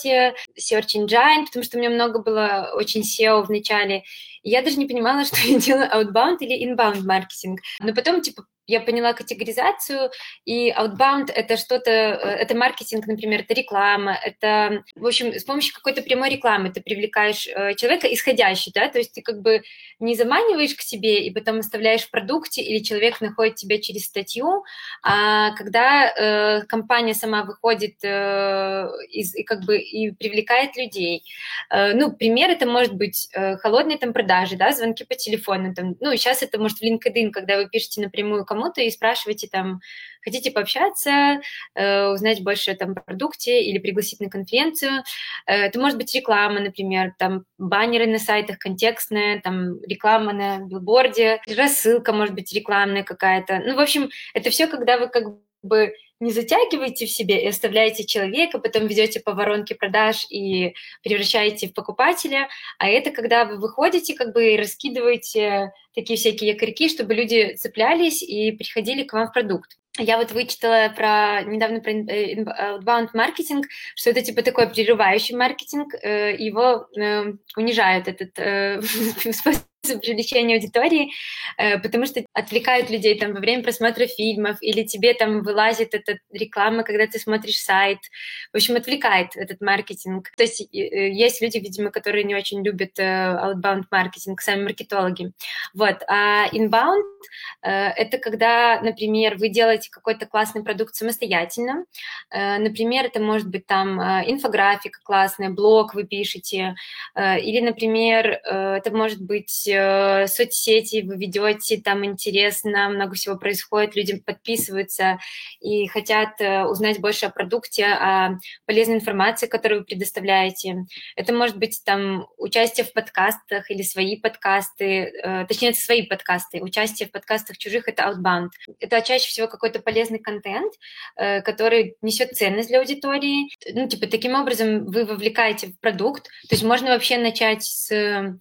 Speaker 2: Search Engine, потому что у меня много было очень SEO в начале, и я даже не понимала, что я делаю outbound или inbound маркетинг. Но потом, типа, я поняла категоризацию, и outbound — это что-то, э, это маркетинг, например, это реклама, это, в общем, с помощью какой-то прямой рекламы ты привлекаешь э, человека исходящий, да, то есть ты как бы не заманиваешь к себе и потом оставляешь в продукте, или человек находит тебя через статью, а когда э, компания сама выходит э, из, и как бы и привлекает людей. Э, ну, пример это может быть э, холодные там продажи, да, звонки по телефону, там, ну, сейчас это может в LinkedIn, когда вы пишете напрямую кому-то и спрашиваете там, хотите пообщаться, э, узнать больше там, о продукте или пригласить на конференцию. Э, это может быть реклама, например, там баннеры на сайтах контекстные, там реклама на билборде, рассылка может быть рекламная какая-то. Ну, в общем, это все, когда вы как бы не затягиваете в себе и оставляете человека, потом ведете по воронке продаж и превращаете в покупателя, а это когда вы выходите как бы и раскидываете такие всякие якорьки, чтобы люди цеплялись и приходили к вам в продукт. Я вот вычитала про недавно про э, outbound маркетинг, что это типа такой прерывающий маркетинг, э, его э, унижают этот способ привлечения аудитории, э, потому что отвлекают людей там во время просмотра фильмов, или тебе там вылазит эта реклама, когда ты смотришь сайт. В общем, отвлекает этот маркетинг. То есть э, есть люди, видимо, которые не очень любят э, outbound маркетинг, сами маркетологи. Вот. А inbound — это когда, например, вы делаете какой-то классный продукт самостоятельно. Например, это может быть там инфографика классная, блог вы пишете, или, например, это может быть э, соцсети вы ведете, там интересно, много всего происходит, люди подписываются и хотят э, узнать больше о продукте, о полезной информации, которую вы предоставляете. Это может быть там участие в подкастах или свои подкасты, э, точнее, это свои подкасты. Участие в подкастах чужих — это outbound. Это чаще всего какой-то полезный контент, э, который несет ценность для аудитории. Ну, типа, таким образом вы вовлекаете в продукт. То есть можно вообще начать с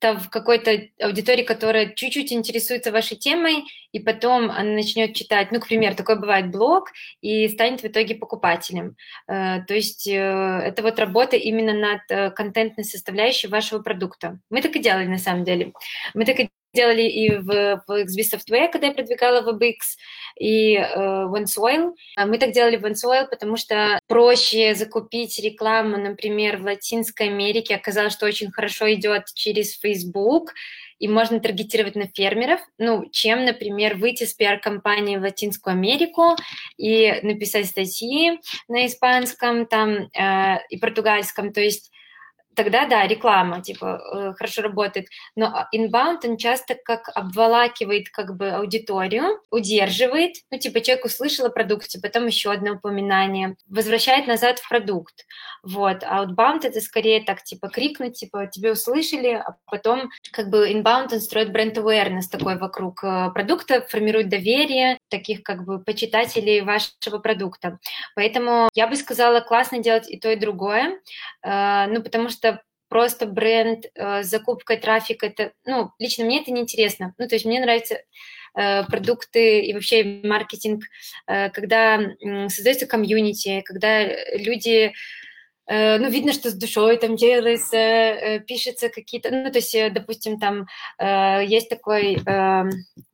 Speaker 2: в какой-то аудитории, которая чуть-чуть интересуется вашей темой, и потом она начнет читать, ну, к примеру, такой бывает блог, и станет в итоге покупателем. Э, то есть э, это вот работа именно над э, контентной составляющей вашего продукта. Мы так и делали на самом деле. Мы так и делали и в, в XB Software, когда я продвигала WebX, и э, OneSoil. А мы так делали в OneSoil, потому что проще закупить рекламу, например, в Латинской Америке. Оказалось, что очень хорошо идет через Facebook, и можно таргетировать на фермеров, ну, чем, например, выйти с пиар-компанией в Латинскую Америку и написать статьи на испанском там э, и португальском, то есть тогда да, реклама, типа, э, хорошо работает. Но а, inbound, он часто как обволакивает как бы аудиторию, удерживает, ну, типа, человек услышал о продукте, потом еще одно упоминание, возвращает назад в продукт. Вот. А outbound это скорее так, типа, крикнуть, типа, тебе услышали, а потом как бы inbound, он строит бренд awareness такой вокруг э, продукта, формирует доверие таких как бы почитателей вашего продукта. Поэтому я бы сказала, классно делать и то, и другое, э, ну, потому что просто бренд э, с закупкой трафика, это, ну, лично мне это не интересно. Ну, то есть мне нравятся э, продукты и вообще маркетинг, э, когда создается комьюнити, когда люди ну, видно, что с душой там делается, пишется какие-то, ну, то есть, допустим, там есть такое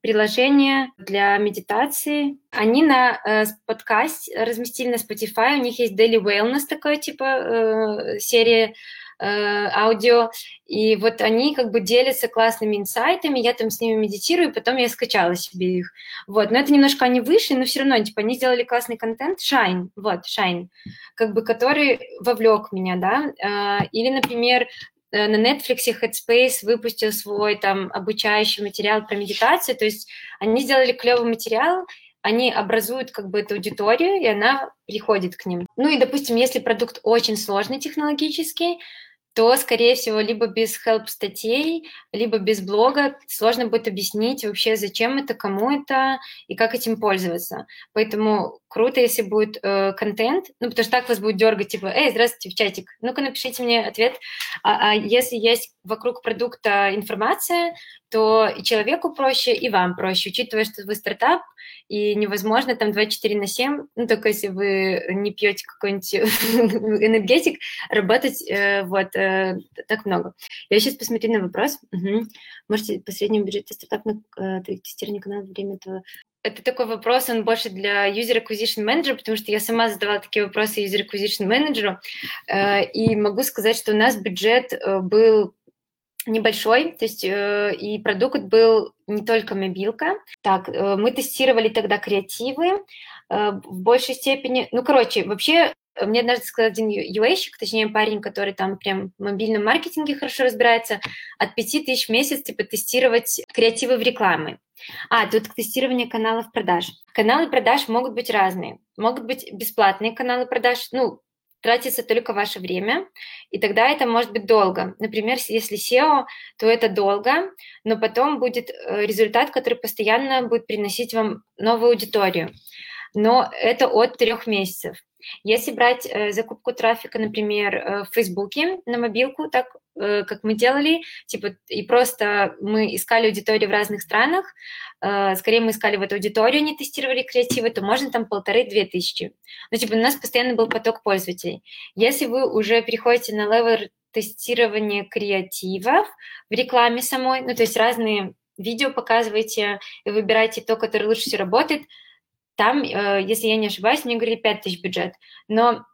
Speaker 2: приложение для медитации. Они на подкаст разместили на Spotify, у них есть Daily Wellness такой, типа, серия аудио, и вот они как бы делятся классными инсайтами, я там с ними медитирую, потом я скачала себе их, вот, но это немножко они выше, но все равно, типа, они сделали классный контент, Shine, вот, Shine, как бы, который вовлек меня, да, или, например, Э, на Netflix Headspace выпустил свой там обучающий материал про медитацию, то есть они сделали клевый материал, они образуют как бы эту аудиторию, и она приходит к ним. Ну и, допустим, если продукт очень сложный технологический, то, скорее всего, либо без help-статей, либо без блога сложно будет объяснить вообще, зачем это, кому это и как этим пользоваться. Поэтому круто, если будет э, контент, ну, потому что так вас будет дергать, типа, эй, здравствуйте, в чатик, ну-ка напишите мне ответ. А, а если есть вокруг продукта информация, то и человеку проще, и вам проще, учитывая, что вы стартап, и невозможно там 24 на 7, ну, только если вы не пьете какой-нибудь энергетик, работать э, вот э, так много. Я сейчас посмотрю на вопрос. Угу. Можете по среднему бюджету стартап на э, тестирование канала время этого это такой вопрос, он больше для User Acquisition Manager, потому что я сама задавала такие вопросы User Acquisition Manager, э, и могу сказать, что у нас бюджет э, был небольшой, то есть э, и продукт был не только мобилка. Так, э, мы тестировали тогда креативы э, в большей степени. Ну, короче, вообще мне однажды сказал один ua точнее парень, который там прям в мобильном маркетинге хорошо разбирается, от 5 тысяч в месяц типа тестировать креативы в рекламе. А, тут тестирование каналов продаж. Каналы продаж могут быть разные. Могут быть бесплатные каналы продаж, ну, тратится только ваше время, и тогда это может быть долго. Например, если SEO, то это долго, но потом будет э, результат, который постоянно будет приносить вам новую аудиторию. Но это от трех месяцев. Если брать э, закупку трафика, например, э, в Фейсбуке на мобилку, так э, как мы делали, типа, и просто мы искали аудиторию в разных странах, э, скорее мы искали в эту аудиторию, не тестировали креативы, то можно там полторы-две тысячи. Ну, типа, у нас постоянно был поток пользователей. Если вы уже переходите на level тестирования креативов в рекламе самой, ну, то есть разные видео показываете и выбираете то, которое лучше всего работает, там, э, если я не ошибаюсь, мне говорили 5 тысяч бюджет. Но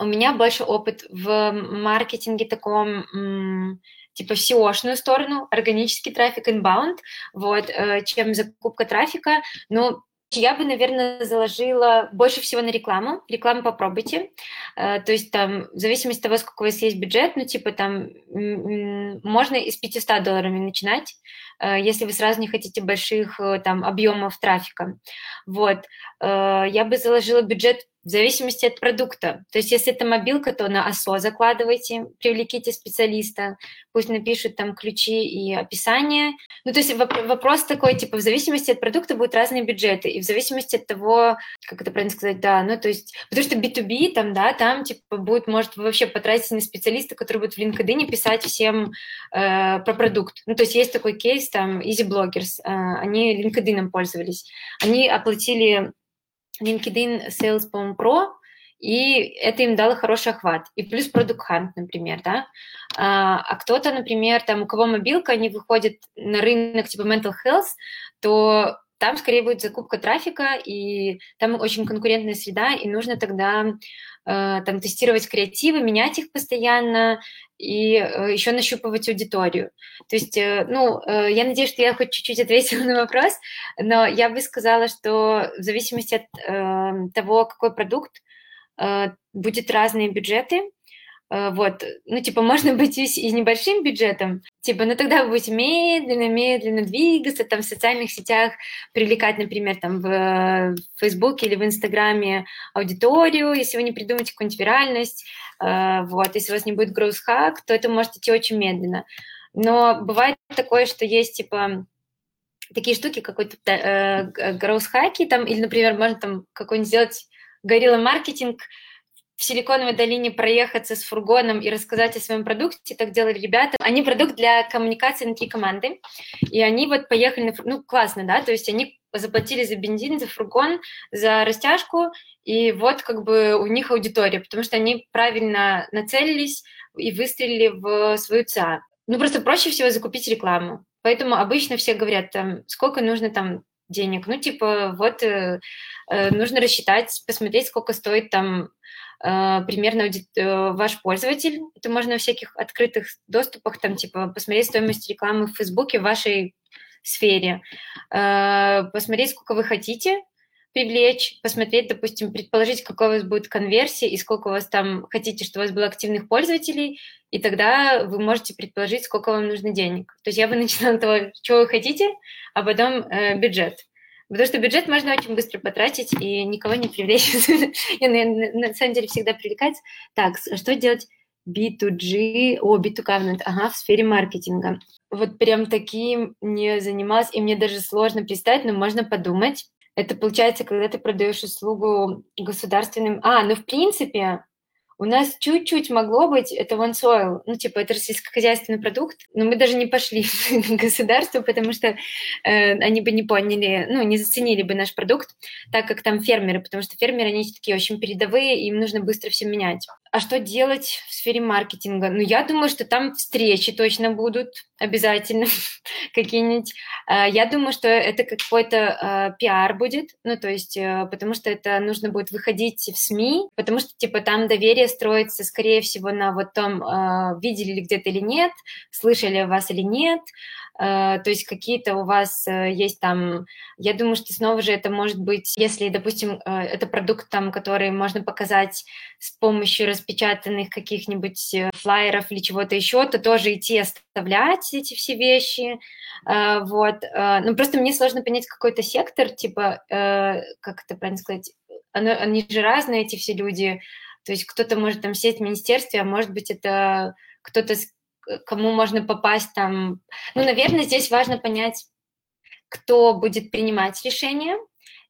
Speaker 2: у меня больше опыт в маркетинге таком, типа SEO-шную сторону, органический трафик, inbound, вот, э, чем закупка трафика. Но я бы, наверное, заложила больше всего на рекламу. Рекламу попробуйте. Э, то есть там, в зависимости от того, сколько у вас есть бюджет, ну, типа там, можно из 500 долларов начинать, если вы сразу не хотите больших там объемов трафика. Вот. Я бы заложила бюджет в зависимости от продукта. То есть, если это мобилка, то на ОСО закладывайте, привлеките специалиста, пусть напишут там ключи и описание. Ну, то есть вопрос такой, типа, в зависимости от продукта будут разные бюджеты, и в зависимости от того, как это правильно сказать, да, ну, то есть, потому что B2B там, да, там, типа, будет, может, вообще потратить на специалиста, который будет в LinkedIn писать всем э, про продукт. Ну, то есть, есть такой кейс, там, Easy Bloggers, э, они LinkedIn пользовались, они оплатили LinkedIn Sales, по Pro, и это им дало хороший охват. И плюс Product Hunt, например, да. А, а кто-то, например, там, у кого мобилка, они выходят на рынок типа Mental Health, то там скорее будет закупка трафика, и там очень конкурентная среда, и нужно тогда э, там тестировать креативы, менять их постоянно, и э, еще нащупывать аудиторию. То есть, э, ну, э, я надеюсь, что я хоть чуть-чуть ответила на вопрос, но я бы сказала, что в зависимости от э, того, какой продукт, э, будет разные бюджеты, вот, ну, типа, можно быть и, и небольшим бюджетом, типа, но тогда вы будете медленно-медленно двигаться, там, в социальных сетях привлекать, например, там, в Фейсбуке или в Инстаграме аудиторию, если вы не придумаете какую-нибудь виральность, э, вот, если у вас не будет hack, то это может идти очень медленно. Но бывает такое, что есть, типа, такие штуки, какой-то э, hack, там, или, например, можно там какой-нибудь сделать горилла маркетинг, в Силиконовой долине проехаться с фургоном и рассказать о своем продукте, так делали ребята. Они продукт для коммуникации внутри команды, и они вот поехали, на, ну, классно, да, то есть они заплатили за бензин, за фургон, за растяжку, и вот как бы у них аудитория, потому что они правильно нацелились и выстрелили в свою ЦА. Ну, просто проще всего закупить рекламу. Поэтому обычно все говорят, там, сколько нужно там денег. Ну, типа, вот э, э нужно рассчитать, посмотреть, сколько стоит там примерно э, ваш пользователь. Это можно в всяких открытых доступах, там, типа, посмотреть стоимость рекламы в Фейсбуке в вашей сфере, э, посмотреть, сколько вы хотите привлечь, посмотреть, допустим, предположить, какой у вас будет конверсия и сколько у вас там хотите, чтобы у вас было активных пользователей, и тогда вы можете предположить, сколько вам нужно денег. То есть я бы начинала с того, чего вы хотите, а потом э, бюджет. Потому что бюджет можно очень быстро потратить и никого не привлечь. Я, на, самом деле, всегда привлекать. Так, что делать? B2G, о, B2 Covenant, ага, в сфере маркетинга. Вот прям таким не занималась, и мне даже сложно представить, но можно подумать. Это получается, когда ты продаешь услугу государственным... А, ну, в принципе, у нас чуть-чуть могло быть, это one soil, ну, типа, это сельскохозяйственный продукт, но мы даже не пошли в государство, потому что э, они бы не поняли, ну, не заценили бы наш продукт, так как там фермеры, потому что фермеры, они такие очень передовые, им нужно быстро все менять. А что делать в сфере маркетинга? Ну, я думаю, что там встречи точно будут обязательно какие-нибудь. А, я думаю, что это какой-то а, пиар будет, ну, то есть, э, потому что это нужно будет выходить в СМИ, потому что, типа, там доверие строится, скорее всего, на вот том, а, видели ли где-то или нет, слышали вас или нет, то есть какие-то у вас э, есть там, я думаю, что снова же это может быть, если, допустим, э, это продукт там, который можно показать с помощью распечатанных каких-нибудь флайеров или чего-то еще, то тоже идти оставлять эти все вещи, вот. Ну, просто мне сложно понять какой-то сектор, типа, как это правильно сказать, они же разные, эти все люди, то есть кто-то может там сесть в министерстве, а может быть это кто-то кому можно попасть там. Ну, наверное, здесь важно понять, кто будет принимать решение,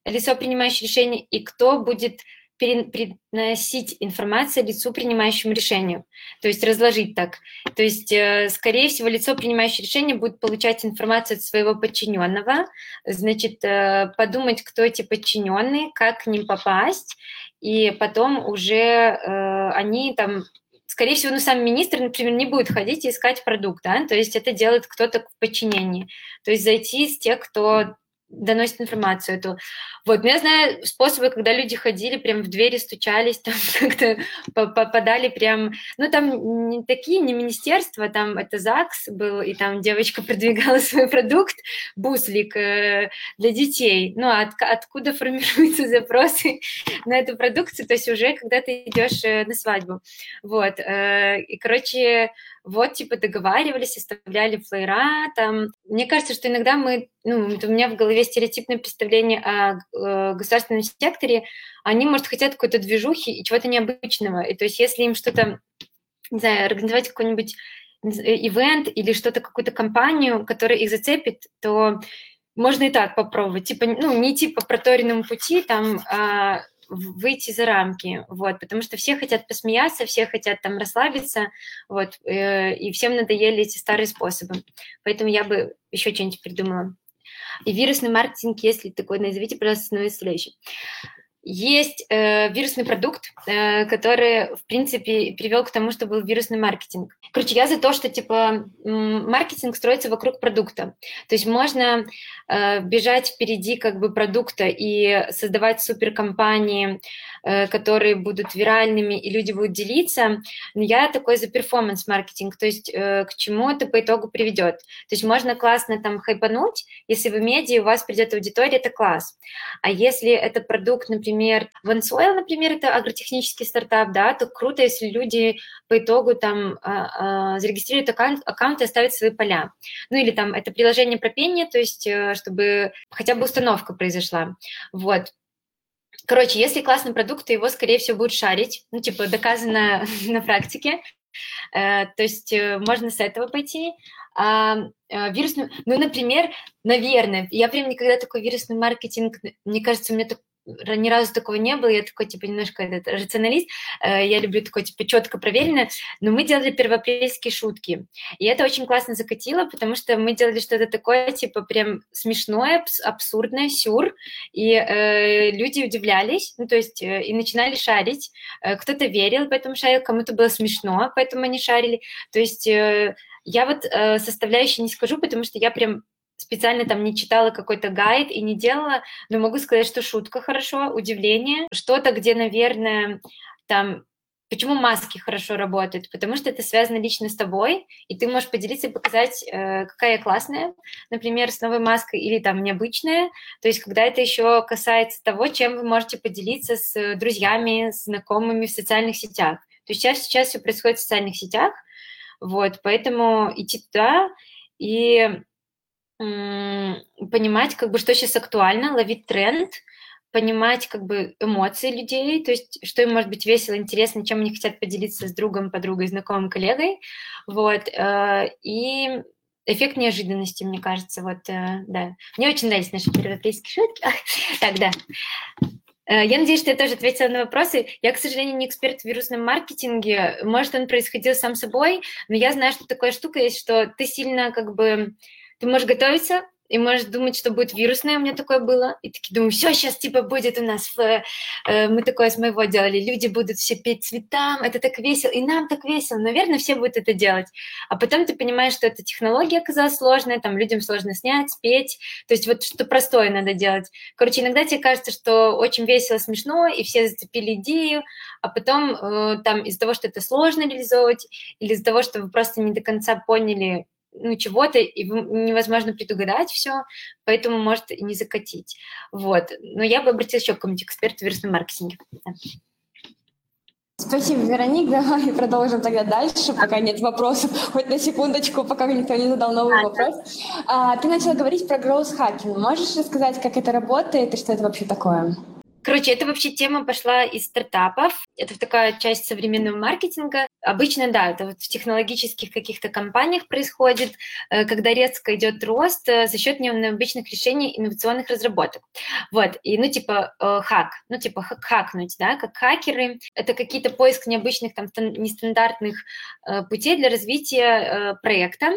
Speaker 2: лицо, принимающее решение, и кто будет приносить информацию лицу, принимающему решению. То есть разложить так. То есть, э, скорее всего, лицо, принимающее решение, будет получать информацию от своего подчиненного, значит, э, подумать, кто эти подчиненные, как к ним попасть, и потом уже э, они там скорее всего, ну, сам министр, например, не будет ходить и искать продукт, да, то есть это делает кто-то в подчинении. То есть зайти с тех, кто доносит информацию эту. Вот, но я знаю способы, когда люди ходили, прям в двери стучались, там как-то попадали прям, ну, там не такие, не министерства, там это ЗАГС был, и там девочка продвигала свой продукт, буслик э, для детей. Ну, от, откуда формируются запросы на эту продукцию, то есть уже когда ты идешь э, на свадьбу. Вот, э, и, короче, вот, типа, договаривались, оставляли флейра, там. Мне кажется, что иногда мы, ну, у меня в голове стереотипное представление о э, государственном секторе, они, может, хотят какой-то движухи и чего-то необычного. И то есть, если им что-то, не знаю, организовать какой-нибудь ивент или что-то, какую-то компанию, которая их зацепит, то можно и так попробовать. Типа, ну, не типа проторенному пути, там, а выйти за рамки, вот, потому что все хотят посмеяться, все хотят там расслабиться, вот, э, и всем надоели эти старые способы, поэтому я бы еще что-нибудь придумала. И вирусный маркетинг, если такой, назовите, пожалуйста, на следующий. Есть э, вирусный продукт, э, который, в принципе, привел к тому, что был вирусный маркетинг. Короче, я за то, что, типа, маркетинг строится вокруг продукта. То есть можно э, бежать впереди, как бы, продукта и создавать суперкомпании, э, которые будут виральными, и люди будут делиться. Но я такой за перформанс-маркетинг, то есть э, к чему это по итогу приведет. То есть можно классно там хайпануть, если в медиа у вас придет аудитория, это класс. А если это продукт, например, например, OneSoil, например, это агротехнический стартап, да, то круто, если люди по итогу там а, а, зарегистрируют аккаунт, аккаунт и оставят свои поля. Ну или там это приложение про пение, то есть э, чтобы хотя бы установка произошла. Вот. Короче, если классный продукт, то его, скорее всего, будут шарить, ну, типа, доказано на практике. Э, то есть э, можно с этого пойти. А, вирусный, ну, например, наверное, я прям никогда такой вирусный маркетинг, мне кажется, у меня так, ни разу такого не было, я такой, типа, немножко этот рационалист, э, я люблю такое, типа, четко проверенное, но мы делали первоапрельские шутки, и это очень классно закатило, потому что мы делали что-то такое, типа, прям смешное, абсурдное, сюр, и э, люди удивлялись, ну, то есть, э, и начинали шарить, э, кто-то верил, поэтому шарил, кому-то было смешно, поэтому они шарили, то есть... Э, я вот э, составляющие не скажу, потому что я прям специально там не читала какой-то гайд и не делала, но могу сказать, что шутка хорошо, удивление, что-то, где, наверное, там Почему маски хорошо работают? Потому что это связано лично с тобой, и ты можешь поделиться и показать, э, какая я классная, например, с новой маской или там необычная. То есть, когда это еще касается того, чем вы можете поделиться с друзьями, знакомыми в социальных сетях. То есть сейчас, сейчас все происходит в социальных сетях, вот, поэтому идти туда и понимать, как бы, что сейчас актуально, ловить тренд – понимать как бы эмоции людей, то есть что им может быть весело, интересно, чем они хотят поделиться с другом, подругой, знакомым, коллегой, вот, э, и эффект неожиданности, мне кажется, вот, э, да. Мне очень нравились наши европейские шутки. Так, да. Э, я надеюсь, что я тоже ответила на вопросы. Я, к сожалению, не эксперт в вирусном маркетинге. Может, он происходил сам собой, но я знаю, что такая штука есть, что ты сильно как бы... Ты можешь готовиться, и можешь думать, что будет вирусное, у меня такое было, и такие думаю, все, сейчас типа будет у нас, э, мы такое с моего делали, люди будут все петь цветам, это так весело, и нам так весело, наверное, все будут это делать. А потом ты понимаешь, что эта технология оказалась сложная, там людям сложно снять, спеть, то есть вот что простое надо делать. Короче, иногда тебе кажется, что очень весело, смешно, и все зацепили идею, а потом э, там из-за того, что это сложно реализовывать, или из-за того, что вы просто не до конца поняли, ну, чего-то, и невозможно предугадать все, поэтому может и не закатить. Вот. Но я бы обратилась еще к какому-нибудь эксперту в вирусном маркетинге. Да.
Speaker 1: Спасибо, Вероник. Давай продолжим тогда дальше, пока нет вопросов. Хоть на секундочку, пока никто не задал новый вопрос. А, ты начала говорить про growth hacking. Можешь рассказать, как это работает и что это вообще такое?
Speaker 2: Короче, это вообще тема пошла из стартапов. Это такая часть современного маркетинга. Обычно, да, это вот в технологических каких-то компаниях происходит, э, когда резко идет рост э, за счет необычных решений инновационных разработок. Вот, и, ну, типа, э, хак, ну, типа, хакнуть, да, как хакеры. Это какие-то поиск необычных, там, нестандартных путей для развития проекта.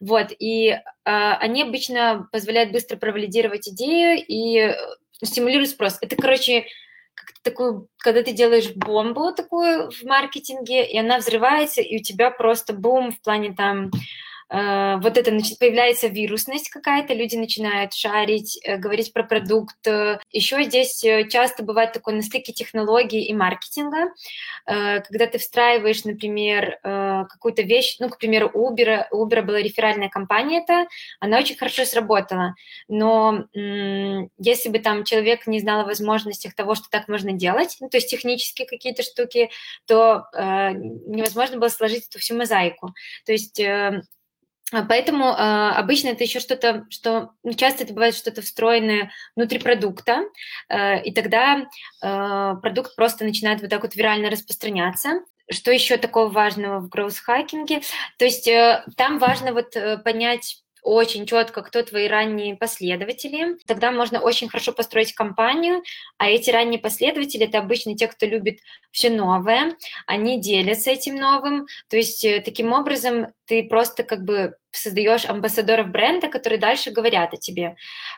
Speaker 2: Вот, и они обычно позволяют быстро провалидировать идею и стимулирует спрос. Это, короче, как такую, когда ты делаешь бомбу такую в маркетинге, и она взрывается, и у тебя просто бум в плане там вот это появляется вирусность какая-то, люди начинают шарить, э, говорить про продукт. Еще здесь э, часто бывает такое на стыке технологий и маркетинга, когда ты встраиваешь, например, какую-то вещь, ну, к примеру, Uber, Uber была реферальная компания это, она очень хорошо сработала, но если бы там человек не знал о возможностях того, что так можно делать, ну, то есть технические какие-то штуки, то невозможно было сложить эту всю мозаику. То есть поэтому э, обычно это еще что-то, что ну, часто это бывает что-то встроенное внутри продукта, э, и тогда э, продукт просто начинает вот так вот вирально распространяться. Что еще такого важного в гроус-хакинге? То есть э, там важно вот э, понять очень четко, кто твои ранние последователи. Тогда можно очень хорошо построить компанию, а эти ранние последователи — это обычно те, кто любит все новое, они делятся этим новым. То есть э, таким образом ты просто как бы создаешь амбассадоров бренда, которые дальше говорят о тебе.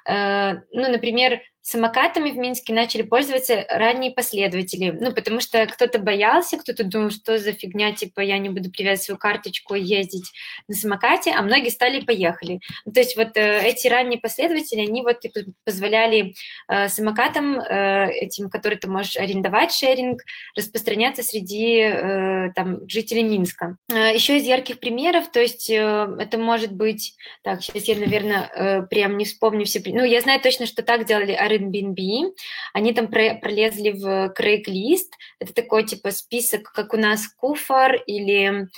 Speaker 2: Э, ну, например, самокатами в Минске начали пользоваться ранние последователи, ну, потому что кто-то боялся, кто-то думал, что за фигня, типа, я не буду привязывать свою карточку и ездить на самокате, а многие стали и поехали. Ну, то есть вот э, эти ранние последователи, они вот позволяли э, самокатам, э, этим, которые ты можешь арендовать, шеринг, распространяться среди э, там, жителей Минска. Э, еще из ярких примеров, то есть э, это может быть, так, сейчас я, наверное, э, прям не вспомню все, ну, я знаю точно, что так делали Airbnb, они там пролезли в Craigslist, это такой типа список, как у нас Куфар или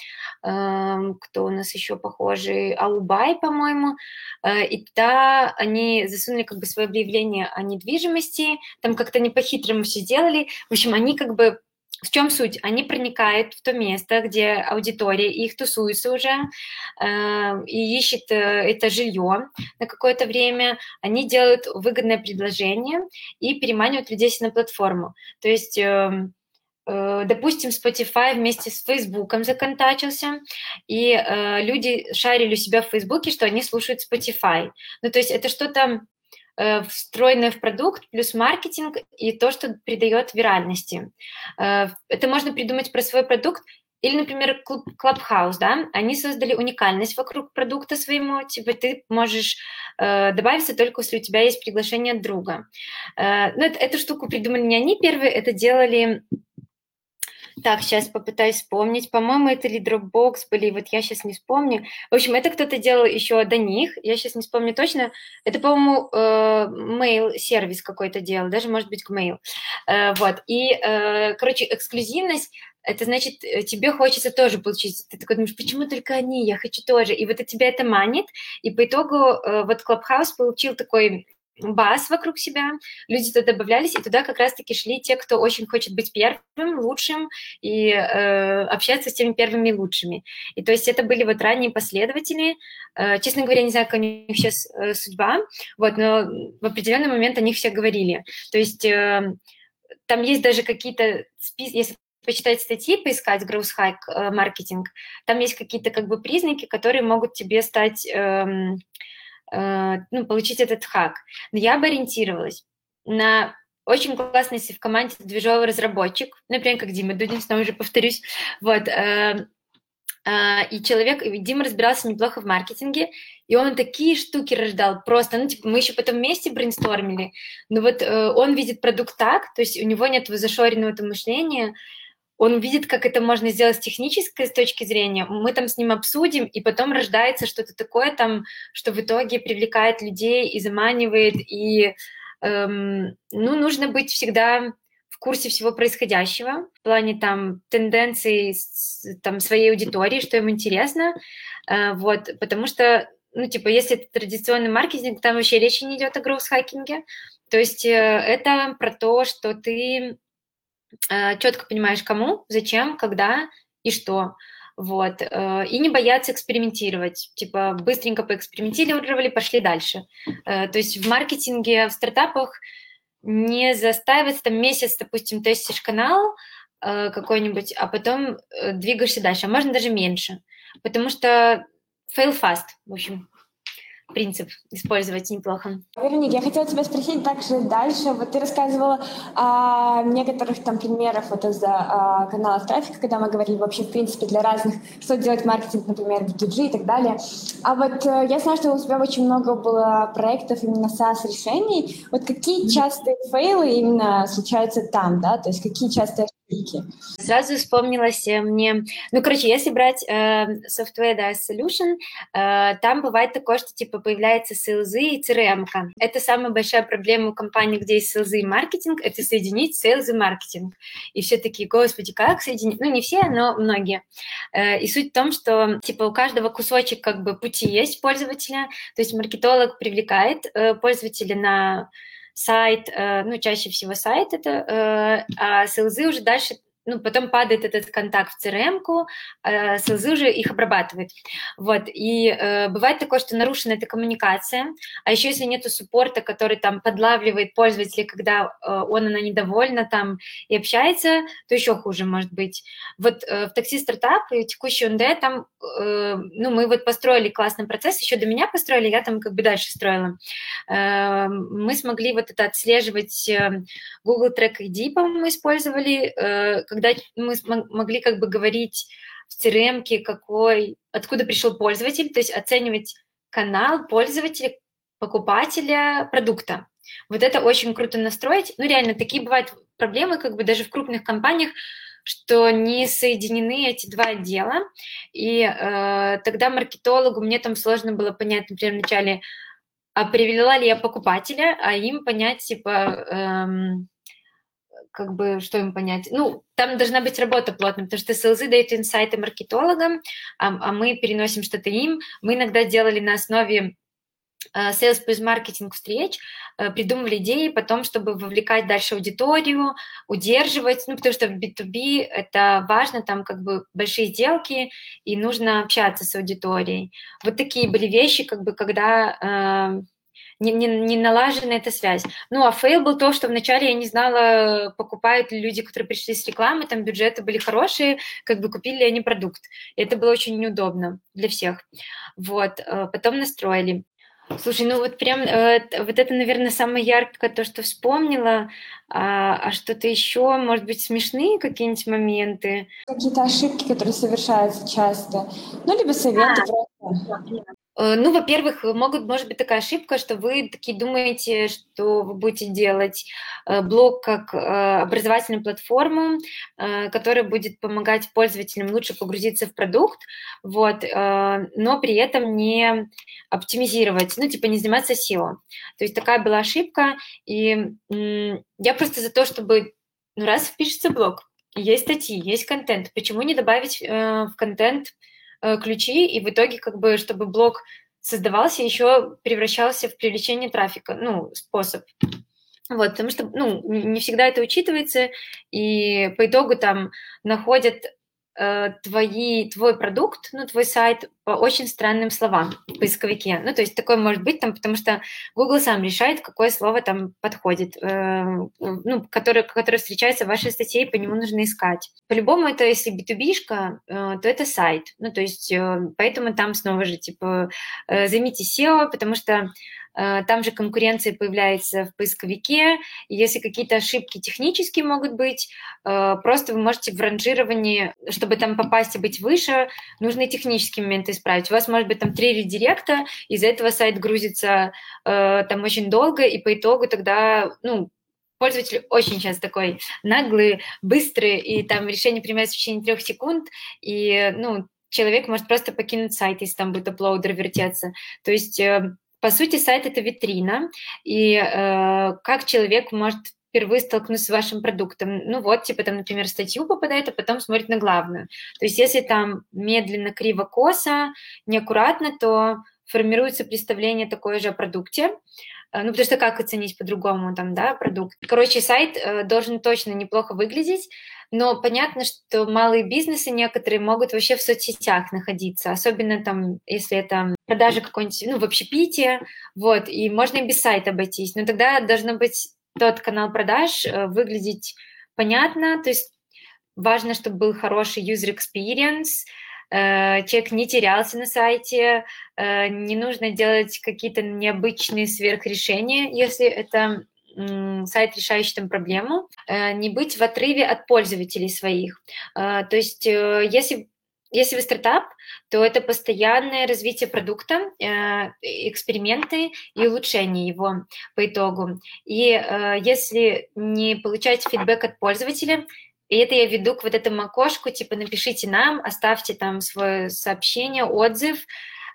Speaker 2: э, кто у нас еще похожий, Аубай, по-моему, э, и тогда они засунули как бы свое объявление о недвижимости, там как-то не по-хитрому все сделали, в общем, они как бы в чем суть? Они проникают в то место, где аудитория, их тусуется уже э, и ищет э, это жилье на какое-то время. Они делают выгодное предложение и переманивают людей на платформу. То есть э, э, допустим, Spotify вместе с Facebook законтачился, и э, люди шарили у себя в Facebook, что они слушают Spotify. Ну, то есть это что-то встроенное в продукт, плюс маркетинг и то, что придает виральности. Э, это можно придумать про свой продукт или, например, клуб Clubhouse, да, они создали уникальность вокруг продукта своему, типа ты можешь э, добавиться только если у тебя есть приглашение от друга. Э, но это, эту штуку придумали не они первые, это делали Так, сейчас попытаюсь вспомнить. По-моему, это ли Dropbox были, вот я сейчас не вспомню. В общем, это кто-то делал еще до них, я сейчас не вспомню точно. Это, по-моему, э, mail-сервис какой-то делал, даже, может быть, Gmail. Э, вот, и, э, короче, эксклюзивность это значит, тебе хочется тоже получить. Ты такой думаешь, почему только они, я хочу тоже. И вот от тебя это манит. И по итогу вот Clubhouse получил такой баз вокруг себя, люди туда добавлялись, и туда как раз-таки шли те, кто очень хочет быть первым, лучшим, и э, общаться с теми первыми лучшими. И то есть это были вот ранние последователи, э, честно говоря, не знаю, как у них сейчас э, судьба, вот, но в определенный момент о них все говорили. То есть э, там есть даже какие-то списки, если почитать статьи, поискать growth hack э, маркетинг, там есть какие-то как бы признаки, которые могут тебе стать... Э, ну, получить этот хак. Но я бы ориентировалась на очень классно, если в команде движовый разработчик, например, как Дима Дудин, снова же повторюсь, вот, э, э, и человек, Дима разбирался неплохо в маркетинге, и он такие штуки рождал просто, ну, типа, мы еще потом вместе брейнстормили, но вот он видит продукт так, то есть у него нет зашоренного мышления, он видит, как это можно сделать с технической с точки зрения, мы там с ним обсудим, и потом рождается что-то такое там, что в итоге привлекает людей и заманивает, и эм, ну, нужно быть всегда в курсе всего происходящего, в плане там тенденций там, своей аудитории, что им интересно, э, вот, потому что, ну, типа, если это традиционный маркетинг, там вообще речи не идет о гроус-хакинге, то есть э, это про то, что ты четко понимаешь, кому, зачем, когда и что. Вот. Э, и не бояться экспериментировать. Типа быстренько поэкспериментировали, пошли дальше. Э, то есть в маркетинге, в стартапах не заставиться там месяц, допустим, тестишь канал какой-нибудь, а потом двигаешься дальше. А можно даже меньше. Потому что fail fast, в общем принцип использовать неплохо.
Speaker 1: Вероник, я хотела тебя спросить также дальше. Вот ты рассказывала о некоторых там примерах вот из а, каналов трафика, когда мы говорили вообще, в принципе, для разных, что делать маркетинг, например, в DG и так далее. А вот э, я знаю, что у тебя очень много было проектов именно SaaS-решений. Вот какие частые фейлы именно случаются там, да? То есть какие частые
Speaker 2: Сразу вспомнилось э, мне, ну, короче, если брать э, Software as Solution, э, там бывает такое, что, типа, появляется sales и CRM. -ка. Это самая большая проблема у компании, где есть sales и маркетинг, это соединить sales и маркетинг. И все такие, господи, как соединить? Ну, не все, но многие. Э, и суть в том, что, типа, у каждого кусочек, как бы, пути есть пользователя, то есть маркетолог привлекает э, пользователя на сайт, э, ну, чаще всего сайт это, э, а селзы уже дальше ну, потом падает этот контакт в CRM-ку, э, СЛЗ уже их обрабатывает. Вот, и э, бывает такое, что нарушена эта коммуникация, а еще если нету суппорта, который там подлавливает пользователя, когда э, он, она недовольна там и общается, то еще хуже может быть. Вот э, в такси стартап и текущий ОНД там, э, ну, мы вот построили классный процесс, еще до меня построили, я там как бы дальше строила. Э, мы смогли вот это отслеживать э, Google Track ID, по-моему, использовали, э, когда мы могли как бы говорить в crm какой, откуда пришел пользователь, то есть оценивать канал пользователя, покупателя продукта. Вот это очень круто настроить. Ну, реально, такие бывают проблемы, как бы даже в крупных компаниях, что не соединены эти два отдела. И э, тогда маркетологу мне там сложно было понять, например, вначале, а привела ли я покупателя, а им понять, типа, эм, как бы, что им понять? Ну, там должна быть работа плотная, потому что СЛЗ дают инсайты маркетологам, а, а мы переносим что-то им. Мы иногда делали на основе э, sales плюс маркетинг встреч, uh, придумывали идеи потом, чтобы вовлекать дальше аудиторию, удерживать, ну, потому что в B2B это важно, там как бы большие сделки, и нужно общаться с аудиторией. Вот такие были вещи, как бы, когда э, не, не, не налажена эта связь. Ну, а fail был то, что вначале я не знала, покупают ли люди, которые пришли с рекламы, там бюджеты были хорошие, как бы купили ли они продукт. И это было очень неудобно для всех. Вот, э, потом настроили. Слушай, ну вот прям э, вот это, наверное, самое яркое, то, что вспомнила. А, а что-то еще, может быть, смешные какие-нибудь моменты?
Speaker 1: Какие-то ошибки, которые совершаются часто. Ну, либо советы а, просто.
Speaker 2: Э, ну, во-первых, могут, может быть такая ошибка, что вы такие думаете, что вы будете делать э, блог как э, образовательную платформу, которая будет помогать пользователям лучше погрузиться в продукт, вот, но при этом не оптимизировать, ну, типа не заниматься SEO. То есть такая была ошибка, и я просто за то, чтобы, ну, раз впишется блог, есть статьи, есть контент, почему не добавить в контент ключи, и в итоге, как бы, чтобы блог создавался, еще превращался в привлечение трафика, ну, способ. Вот, потому что, ну, не всегда это учитывается, и по итогу там находят Э, твои, твой продукт, ну, твой сайт по очень странным словам в поисковике. Ну, то есть такое может быть там, потому что Google сам решает, какое слово там подходит, э, ну, которое, которое встречается в вашей статье, и по нему нужно искать. По-любому это, если B2B-шка, э, то это сайт. Ну, то есть поэтому там снова же, типа, займите SEO, потому что Э, там же конкуренция появляется в поисковике. Если какие-то ошибки технические могут быть, э, просто вы можете в ранжировании, чтобы там попасть и быть выше, нужно технические моменты исправить. У вас может быть там три редиректа, из-за этого сайт грузится э, там очень долго, и по итогу тогда, ну, пользователь очень сейчас такой наглый, быстрый, и там решение принимается в течение трех секунд, и, ну, человек может просто покинуть сайт, если там будет аплоудер вертеться. То есть по сути, сайт это витрина, и э, как человек может впервые столкнуться с вашим продуктом. Ну вот, типа там, например, статью попадает, а потом смотрит на главную. То есть если там медленно, криво, косо, неаккуратно, то формируется представление такое же о продукте. Э, ну, потому что как оценить по-другому там, да, продукт? Короче, сайт э, должен точно неплохо выглядеть, но понятно, что малые бизнесы некоторые могут вообще в соцсетях находиться, особенно там, если это продажа какой-нибудь, ну, в общепите, вот, и можно и без сайта обойтись, но тогда должно быть тот канал продаж э, выглядеть понятно, то есть важно, чтобы был хороший user experience, человек не терялся на сайте, э, не нужно делать какие-то необычные сверхрешения, если это сайт, решающий там проблему, э, не быть в отрыве от пользователей своих. Э, то есть э, если если вы стартап, то это постоянное развитие продукта, эксперименты и улучшение его по итогу. И если не получаете фидбэк от пользователя, и это я веду к вот этому окошку, типа напишите нам, оставьте там свое сообщение, отзыв,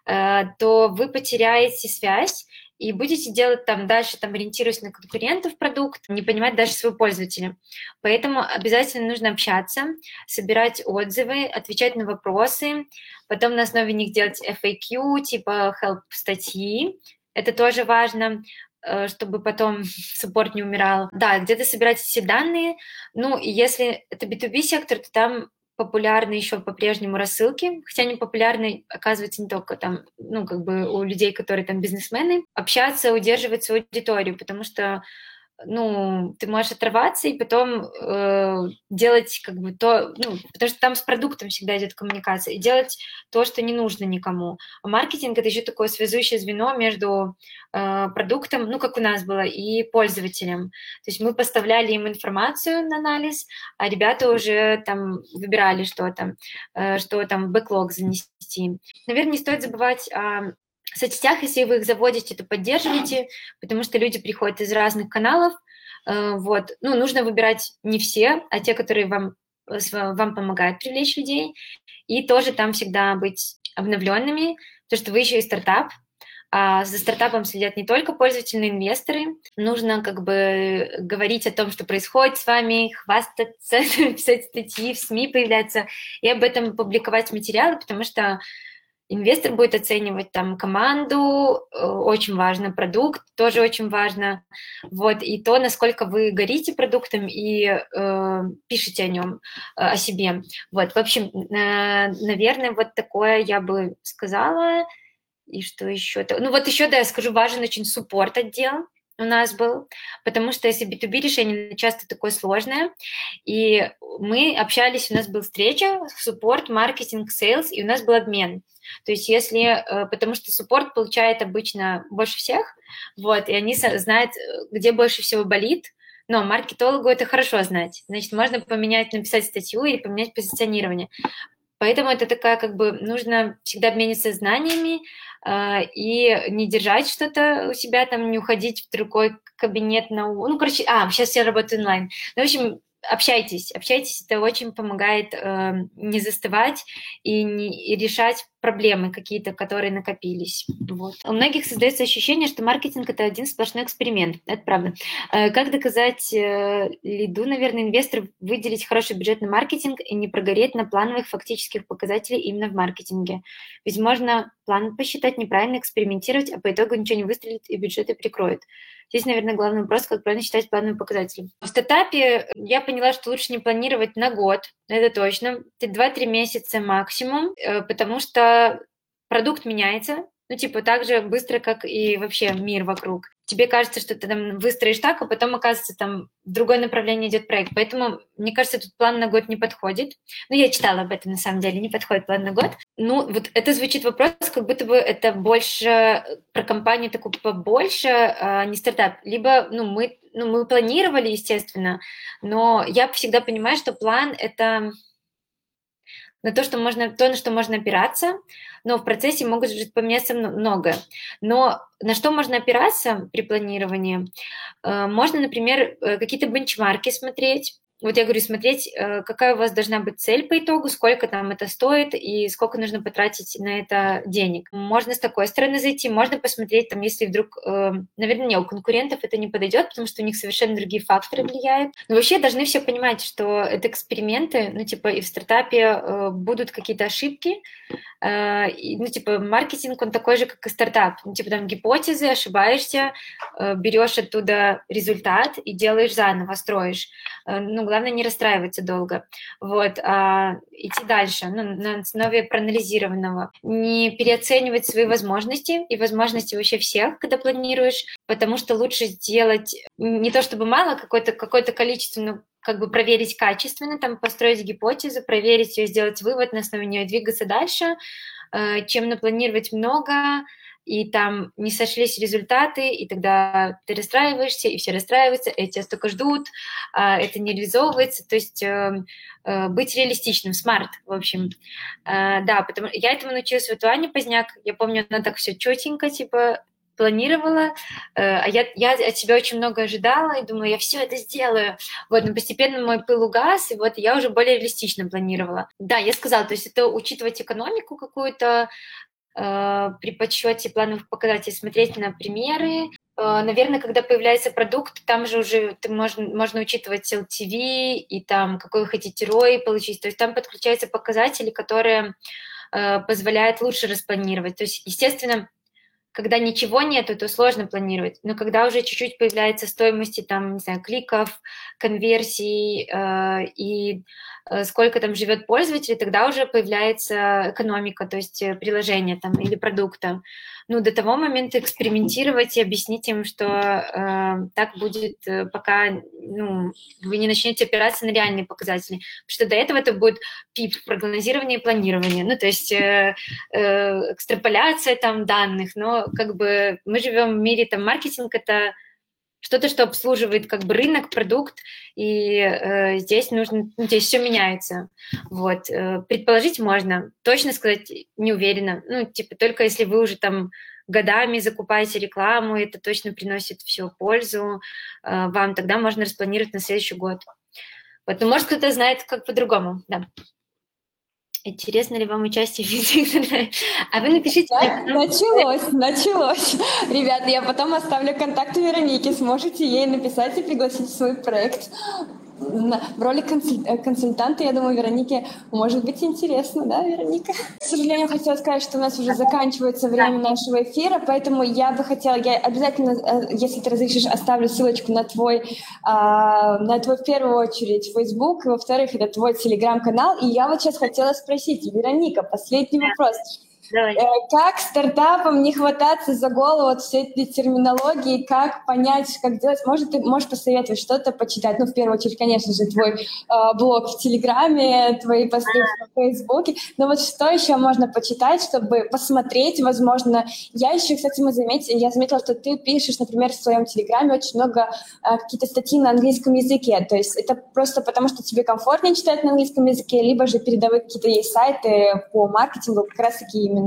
Speaker 2: то вы потеряете связь, и будете делать там дальше, там, ориентируясь на конкурентов продукт, не понимать даже своего пользователя. Поэтому обязательно нужно общаться, собирать отзывы, отвечать на вопросы, потом на основе них делать FAQ, типа help статьи, это тоже важно, э, чтобы потом суппорт не умирал. Да, где-то собирать все данные. Ну, если это B2B сектор, то там популярны еще по-прежнему рассылки, хотя они популярны, оказывается, не только там, ну, как бы у людей, которые там бизнесмены, общаться, удерживать свою аудиторию, потому что ну, ты можешь отрываться и потом э, делать как бы то, ну, потому что там с продуктом всегда идет коммуникация, и делать то, что не нужно никому. А маркетинг это еще такое связующее звено между э, продуктом, ну, как у нас было, и пользователем. То есть мы поставляли им информацию на анализ, а ребята уже там выбирали, что там, э, что там в бэклог занести. Наверное, не стоит забывать о в соцсетях, если вы их заводите, то поддерживайте, потому что люди приходят из разных каналов. Э, вот. Ну, нужно выбирать не все, а те, которые вам, вам помогают привлечь людей. И тоже там всегда быть обновленными, потому что вы еще и стартап, а за стартапом следят не только пользователи, инвесторы. Нужно как бы говорить о том, что происходит с вами, хвастаться, писать статьи, в СМИ появляться и об этом публиковать материалы, потому что инвестор будет оценивать там команду, э, очень важно, продукт тоже очень важно, вот, и то, насколько вы горите продуктом и э, пишете о нем, э, о себе, вот, в общем, э, наверное, вот такое я бы сказала, и что еще, ну вот еще, да, я скажу, важен очень суппорт отдел, у нас был, потому что если B2B решение часто такое сложное, и мы общались, у нас была встреча, support, маркетинг, sales, и у нас был обмен. То есть если, э, потому что support получает обычно больше всех, вот, и они знают, э, где больше всего болит, но маркетологу это хорошо знать. Значит, можно поменять, написать статью или поменять позиционирование. Поэтому это такая, как бы, нужно всегда обмениться знаниями, э, и не держать что-то у себя, там, не уходить в другой кабинет на... Ну, короче, а, сейчас я работаю онлайн. Ну, в общем, общайтесь, общайтесь, это очень помогает э, не застывать и, не, и решать проблемы какие-то, которые накопились. Вот. У многих создается ощущение, что маркетинг это один сплошной эксперимент. Это правда. Э, как доказать э, лиду, наверное, инвестору выделить хороший бюджет на маркетинг и не прогореть на плановых фактических показателей именно в маркетинге? Ведь можно план посчитать неправильно, экспериментировать, а по итогу ничего не выстрелит и бюджеты прикроют. Здесь, наверное, главный вопрос, как правильно считать плановые показатели. В стартапе я поняла, что лучше не планировать на год, это точно, 2-3 месяца максимум, э, потому что продукт меняется, ну, типа, так же быстро, как и вообще мир вокруг. Тебе кажется, что ты там выстроишь так, а потом, оказывается, там в другое направление идет проект. Поэтому, мне кажется, тут план на год не подходит. Ну, я читала об этом, на самом деле, не подходит план на год. Ну, вот это звучит вопрос, как будто бы это больше про компанию такую побольше, а не стартап. Либо, ну, мы, ну, мы планировали, естественно, но я всегда понимаю, что план — это на то, что можно, то, на что можно опираться, но в процессе могут поменяться много. Но на что можно опираться при планировании? Э, можно, например, э, какие-то бенчмарки смотреть, вот я говорю, смотреть, э, какая у вас должна быть цель по итогу, сколько там это стоит и сколько нужно потратить на это денег. Можно с такой стороны зайти, можно посмотреть, там, если вдруг, э, наверное, не, у конкурентов это не подойдет, потому что у них совершенно другие факторы влияют. Но вообще должны все понимать, что это эксперименты, ну, типа, и в стартапе э, будут какие-то ошибки, ну, типа, маркетинг, он такой же, как и стартап. Ну, типа, там гипотезы, ошибаешься, берешь оттуда результат и делаешь заново, строишь. Ну, главное не расстраиваться долго, вот, а идти дальше, ну, на основе проанализированного, не переоценивать свои возможности и возможности вообще всех, когда планируешь, потому что лучше сделать не то чтобы мало, какое-то какое количество, но как бы проверить качественно, там построить гипотезу, проверить ее, сделать вывод, на основе нее двигаться дальше, э, чем напланировать много, и там не сошлись результаты, и тогда ты расстраиваешься, и все расстраиваются, и тебя столько ждут, а это не реализовывается, то есть э, э, быть реалистичным, смарт, в общем. Э, да, потому я этому научилась в Туане Поздняк, я помню, она так все четенько, типа, планировала, а я, я от себя очень много ожидала и думаю, я все это сделаю. Вот, но постепенно мой пыл угас, и вот я уже более реалистично планировала. Да, я сказала, то есть это учитывать экономику какую-то, Э, при подсчете плановых показателей смотреть на примеры. Э, наверное, когда появляется продукт, там же уже ты можно, можно учитывать LTV и там какой вы хотите ROI получить. То есть там подключаются показатели, которые э, позволяют лучше распланировать. То есть, естественно, когда ничего нет, то сложно планировать. Но когда уже чуть-чуть появляется стоимости там, не знаю, кликов, конверсий э, и э, сколько там живет пользователь, тогда уже появляется экономика, то есть э, приложение там или продукта ну, до того момента экспериментировать и объяснить им, что э, так будет, э, пока ну, вы не начнете опираться на реальные показатели. Потому что до этого это будет ПИП, прогнозирование и планирование. Ну, то есть э, э, экстраполяция там данных, но как бы мы живем в мире, там, маркетинг — это что-то, что обслуживает как бы рынок, продукт, и э, здесь нужно, ну, здесь все меняется. Вот. Э, предположить можно, точно сказать не уверена. Ну, типа, только если вы уже там годами закупаете рекламу, это точно приносит всю пользу э, вам, тогда можно распланировать на следующий год. Вот, но может кто-то знает как по-другому, да. Интересно ли вам участие в? А вы напишите...
Speaker 1: Да, началось, началось. Ребята, я потом оставлю контакты Вероники. Сможете ей написать и пригласить в свой проект в роли э, консультанта, я думаю, Веронике может быть интересно, да, Вероника? К сожалению, хотела сказать, что у нас уже заканчивается время нашего эфира, поэтому я бы хотела, я обязательно, э, если ты разрешишь, оставлю ссылочку на твой, а, на твой в первую очередь Facebook, и во-вторых, это твой телеграм-канал, и я вот сейчас хотела спросить, Вероника, последний вопрос. Давай. Э, как стартапам не хвататься за голову от всей этой терминологии, как понять, как делать? Может, ты можешь посоветовать что-то почитать? Ну, в первую очередь, конечно же, твой э, блог в Телеграме, твои посты в Фейсбуке. Но вот что еще можно почитать, чтобы посмотреть, возможно? Я еще, кстати, мы заметили, я заметила, что ты пишешь, например, в своем Телеграме очень много э, какие-то статьи на английском языке. То есть это просто потому, что тебе комфортнее читать на английском языке, либо же передовые какие-то есть сайты по маркетингу, как раз-таки именно,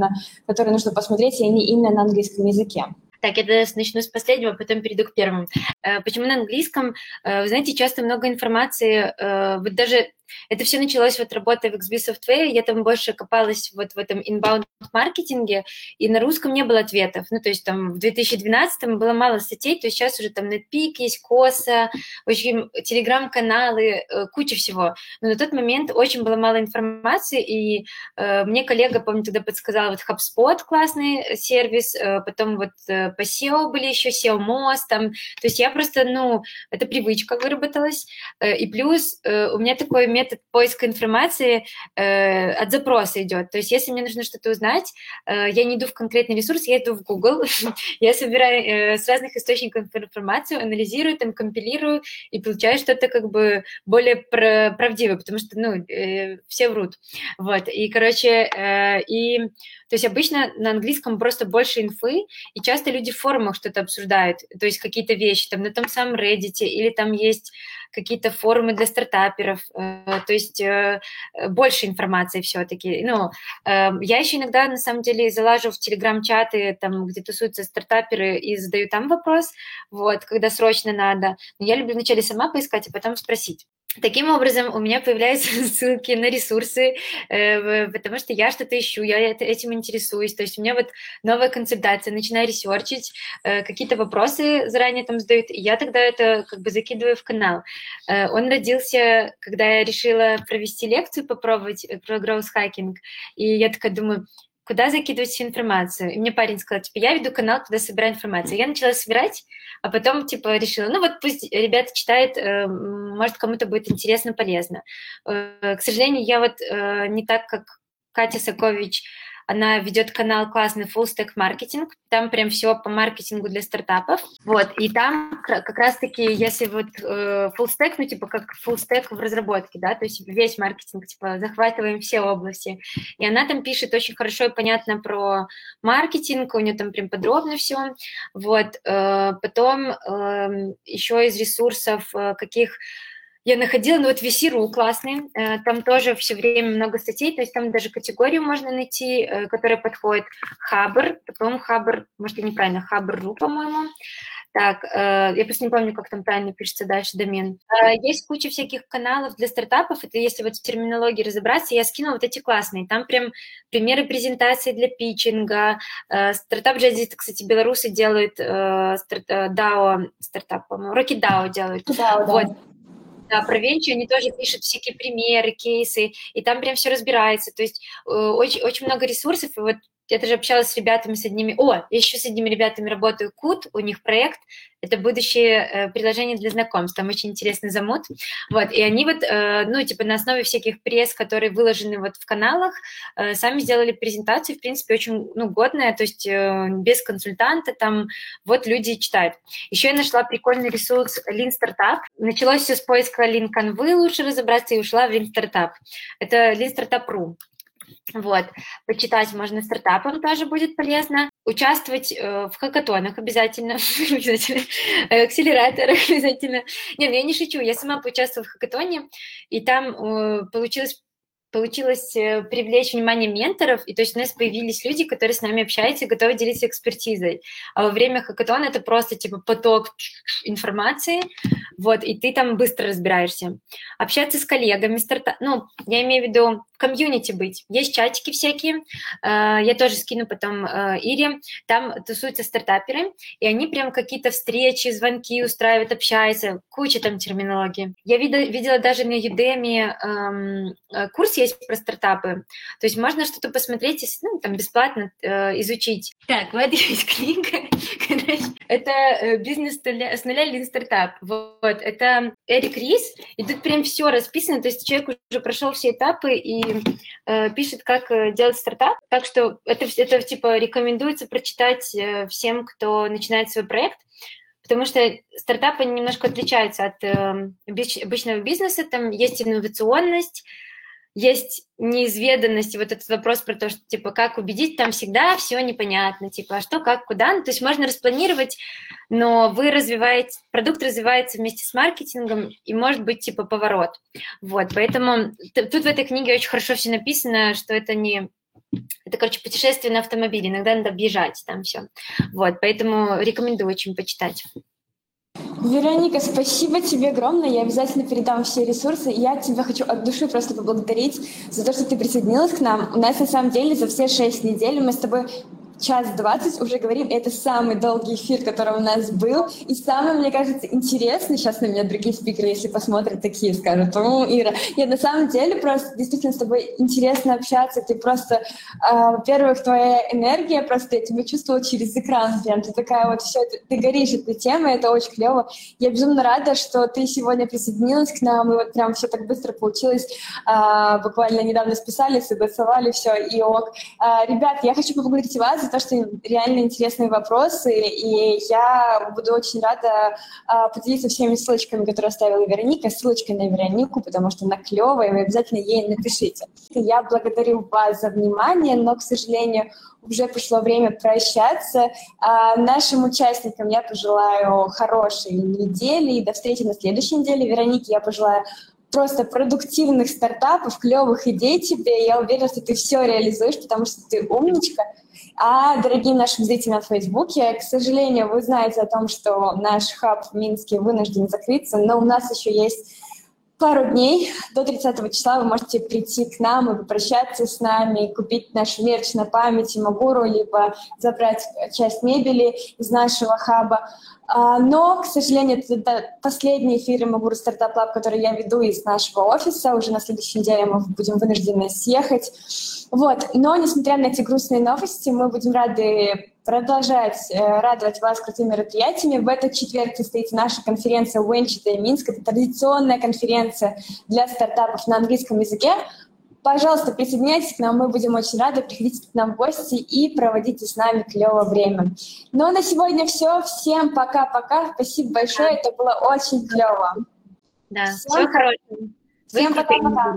Speaker 1: которые нужно посмотреть, и они именно на английском языке.
Speaker 2: Так, я начну с последнего, потом перейду к первому. Э, почему на английском? Э, вы знаете, часто много информации, э, вот даже это все началось вот работая в XB Software, я там больше копалась вот в этом inbound маркетинге, и на русском не было ответов. Ну, то есть там в 2012 было мало статей, то есть сейчас уже там NetPeak есть, Коса, общем, телеграм-каналы, э, куча всего. Но на тот момент очень было мало информации, и э, мне коллега, помню, тогда подсказала вот HubSpot классный сервис, э, потом вот э, по SEO были еще, SEO Most, там, то есть я просто, ну, эта привычка выработалась, э, и плюс э, у меня такой метод поиска информации э, от запроса идет. То есть если мне нужно что-то узнать, э, я не иду в конкретный ресурс, я иду в Google, я собираю э, с разных источников информацию, анализирую, там, компилирую и получаю что-то как бы более пр- правдивое, потому что, ну, э, все врут. Вот, и, короче, э, и, то есть обычно на английском просто больше инфы, и часто люди в форумах что-то обсуждают, то есть какие-то вещи, там, на том самом Reddit, или там есть какие-то форумы для стартаперов, э, то есть э, больше информации все-таки. Ну, э, я еще иногда, на самом деле, залажу в телеграм-чаты, там, где тусуются стартаперы, и задаю там вопрос, вот, когда срочно надо. Но я люблю вначале сама поискать, а потом спросить. Таким образом, у меня появляются ссылки на ресурсы, э, потому что я что-то ищу, я этим интересуюсь. То есть у меня вот новая концептация, начинаю ресерчить, э, какие-то вопросы заранее там задают, и я тогда это как бы закидываю в канал. Э, он родился, когда я решила провести лекцию, попробовать про growth hacking, и я такая думаю, куда закидывать всю информацию. И мне парень сказал, типа, я веду канал, куда собираю информацию. Я начала собирать, а потом, типа, решила, ну вот пусть ребята читают, э, может, кому-то будет интересно, полезно. Э, к сожалению, я вот э, не так, как Катя Сакович, она ведет канал классный Full Stack Marketing. Там прям все по маркетингу для стартапов. Вот, и там как раз-таки, если вот э, Full Stack, ну, типа как Full Stack в разработке, да, то есть весь маркетинг, типа захватываем все области. И она там пишет очень хорошо и понятно про маркетинг, у нее там прям подробно все. Вот, э, потом э, эм, еще из ресурсов, э, каких я находила, ну вот VC.ru классный, э, там тоже все время много статей, то есть там даже категорию можно найти, э, которая подходит. Хабр, по-моему, Хабр, может, я неправильно, Хабр.ру, по-моему. Так, э, я просто не помню, как там правильно пишется дальше домен. Есть куча всяких каналов для стартапов, это если вот в терминологии разобраться, я скинула вот эти классные, там прям примеры презентации для питчинга, стартап Jazz, кстати, белорусы делают DAO, стартап, по-моему, Rocky DAO делают. DAO, вот. Да да, про венчу они тоже пишут всякие примеры, кейсы, и там прям все разбирается. То есть э, очень, очень много ресурсов, и вот я даже общалась с ребятами, с одними, о, я еще с одними ребятами работаю, Кут, у них проект, это будущее э, приложение для знакомств, там очень интересный замут, вот, и они вот, э, ну, типа на основе всяких пресс, которые выложены вот в каналах, э, сами сделали презентацию, в принципе, очень, ну, годная, то есть без консультанта, там, вот люди читают. Еще я нашла прикольный ресурс Lean Startup, началось все с поиска Lean Canvы, лучше разобраться, и ушла в Lean Startup. Это Lean Startup.ru. Вот, почитать можно стартапам тоже будет полезно. Участвовать э, в хакатонах обязательно, э, акселераторах обязательно. Не, ну я не шучу, я сама поучаствовала в хакатоне, и там э, получилось получилось э, привлечь внимание менторов, и то есть у нас появились люди, которые с нами общаются и готовы делиться экспертизой. А во время хакатона это просто типа поток информации, вот, и ты там быстро разбираешься. Общаться с коллегами, старта... ну, я имею в виду комьюнити быть. Есть чатики всякие, э, я тоже скину потом э, Ире, там тусуются стартаперы, и они прям какие-то встречи, звонки устраивают, общаются, куча там терминологии. Я видела, даже на Udemy эм, курс, есть про стартапы. То есть можно что-то посмотреть, ну, там, бесплатно э, изучить. Так, вот есть книга. это э, «Бизнес с нуля или стартап». Вот, это Эрик Рис, и тут прям все расписано, то есть человек уже прошел все этапы и э, пишет, как э, делать стартап. Так что это, это типа рекомендуется прочитать э, всем, кто начинает свой проект потому что стартапы немножко отличаются от э, обычного бизнеса, там есть инновационность, есть неизведанность, вот этот вопрос про то, что, типа, как убедить, там всегда все непонятно, типа, а что, как, куда, ну, то есть можно распланировать, но вы развиваете, продукт развивается вместе с маркетингом, и может быть, типа, поворот, вот, поэтому тут в этой книге очень хорошо все написано, что это не это, короче, путешествие на автомобиле. Иногда надо объезжать там все. Вот, поэтому рекомендую очень почитать.
Speaker 1: Вероника, спасибо тебе огромное. Я обязательно передам все ресурсы. Я тебя хочу от души просто поблагодарить за то, что ты присоединилась к нам. У нас на самом деле за все шесть недель мы с тобой час двадцать уже говорим, это самый долгий эфир, который у нас был, и самый, мне кажется, интересный, сейчас на меня другие спикеры, если посмотрят, такие скажут, ну, Ира, я на самом деле просто действительно с тобой интересно общаться, ты просто, э, во-первых, твоя энергия, просто я тебя чувствовала через экран, прям, ты такая вот, все, ты, ты горишь этой темой, это очень клево. Я безумно рада, что ты сегодня присоединилась к нам, и вот прям все так быстро получилось, э, буквально недавно списали, согласовали все, и ок. Э, ребят, я хочу поблагодарить вас за то, что реально интересные вопросы, и я буду очень рада а, поделиться всеми ссылочками, которые оставила Вероника, ссылочкой на Веронику, потому что она клевая, вы обязательно ей напишите. Я благодарю вас за внимание, но, к сожалению, уже пришло время прощаться. А нашим участникам я пожелаю хорошей недели и до встречи на следующей неделе. Веронике я пожелаю просто продуктивных стартапов, клевых идей тебе. Я уверена, что ты все реализуешь, потому что ты умничка. А дорогим нашим зрителям в Фейсбуке, к сожалению, вы знаете о том, что наш хаб в Минске вынужден закрыться, но у нас еще есть пару дней, до 30 числа вы можете прийти к нам и попрощаться с нами, купить наш мерч на память Магуру, либо забрать часть мебели из нашего хаба. А, но, к сожалению, это последний эфир Imaguru Startup Lab, который я веду из нашего офиса. Уже на следующей неделе мы будем вынуждены съехать. Вот. Но, несмотря на эти грустные новости, мы будем рады продолжать э, радовать вас крутыми мероприятиями. В этот четверг состоится наша конференция Venture Day Минск. Это традиционная конференция для стартапов на английском языке. Пожалуйста, присоединяйтесь к нам, мы будем очень рады. Приходите к нам в гости и проводите с нами клевое время. Ну, а на сегодня все. Всем пока-пока. Спасибо большое, это было очень клево.
Speaker 2: Да, всем, всего хорошего.
Speaker 1: Всем пока-пока.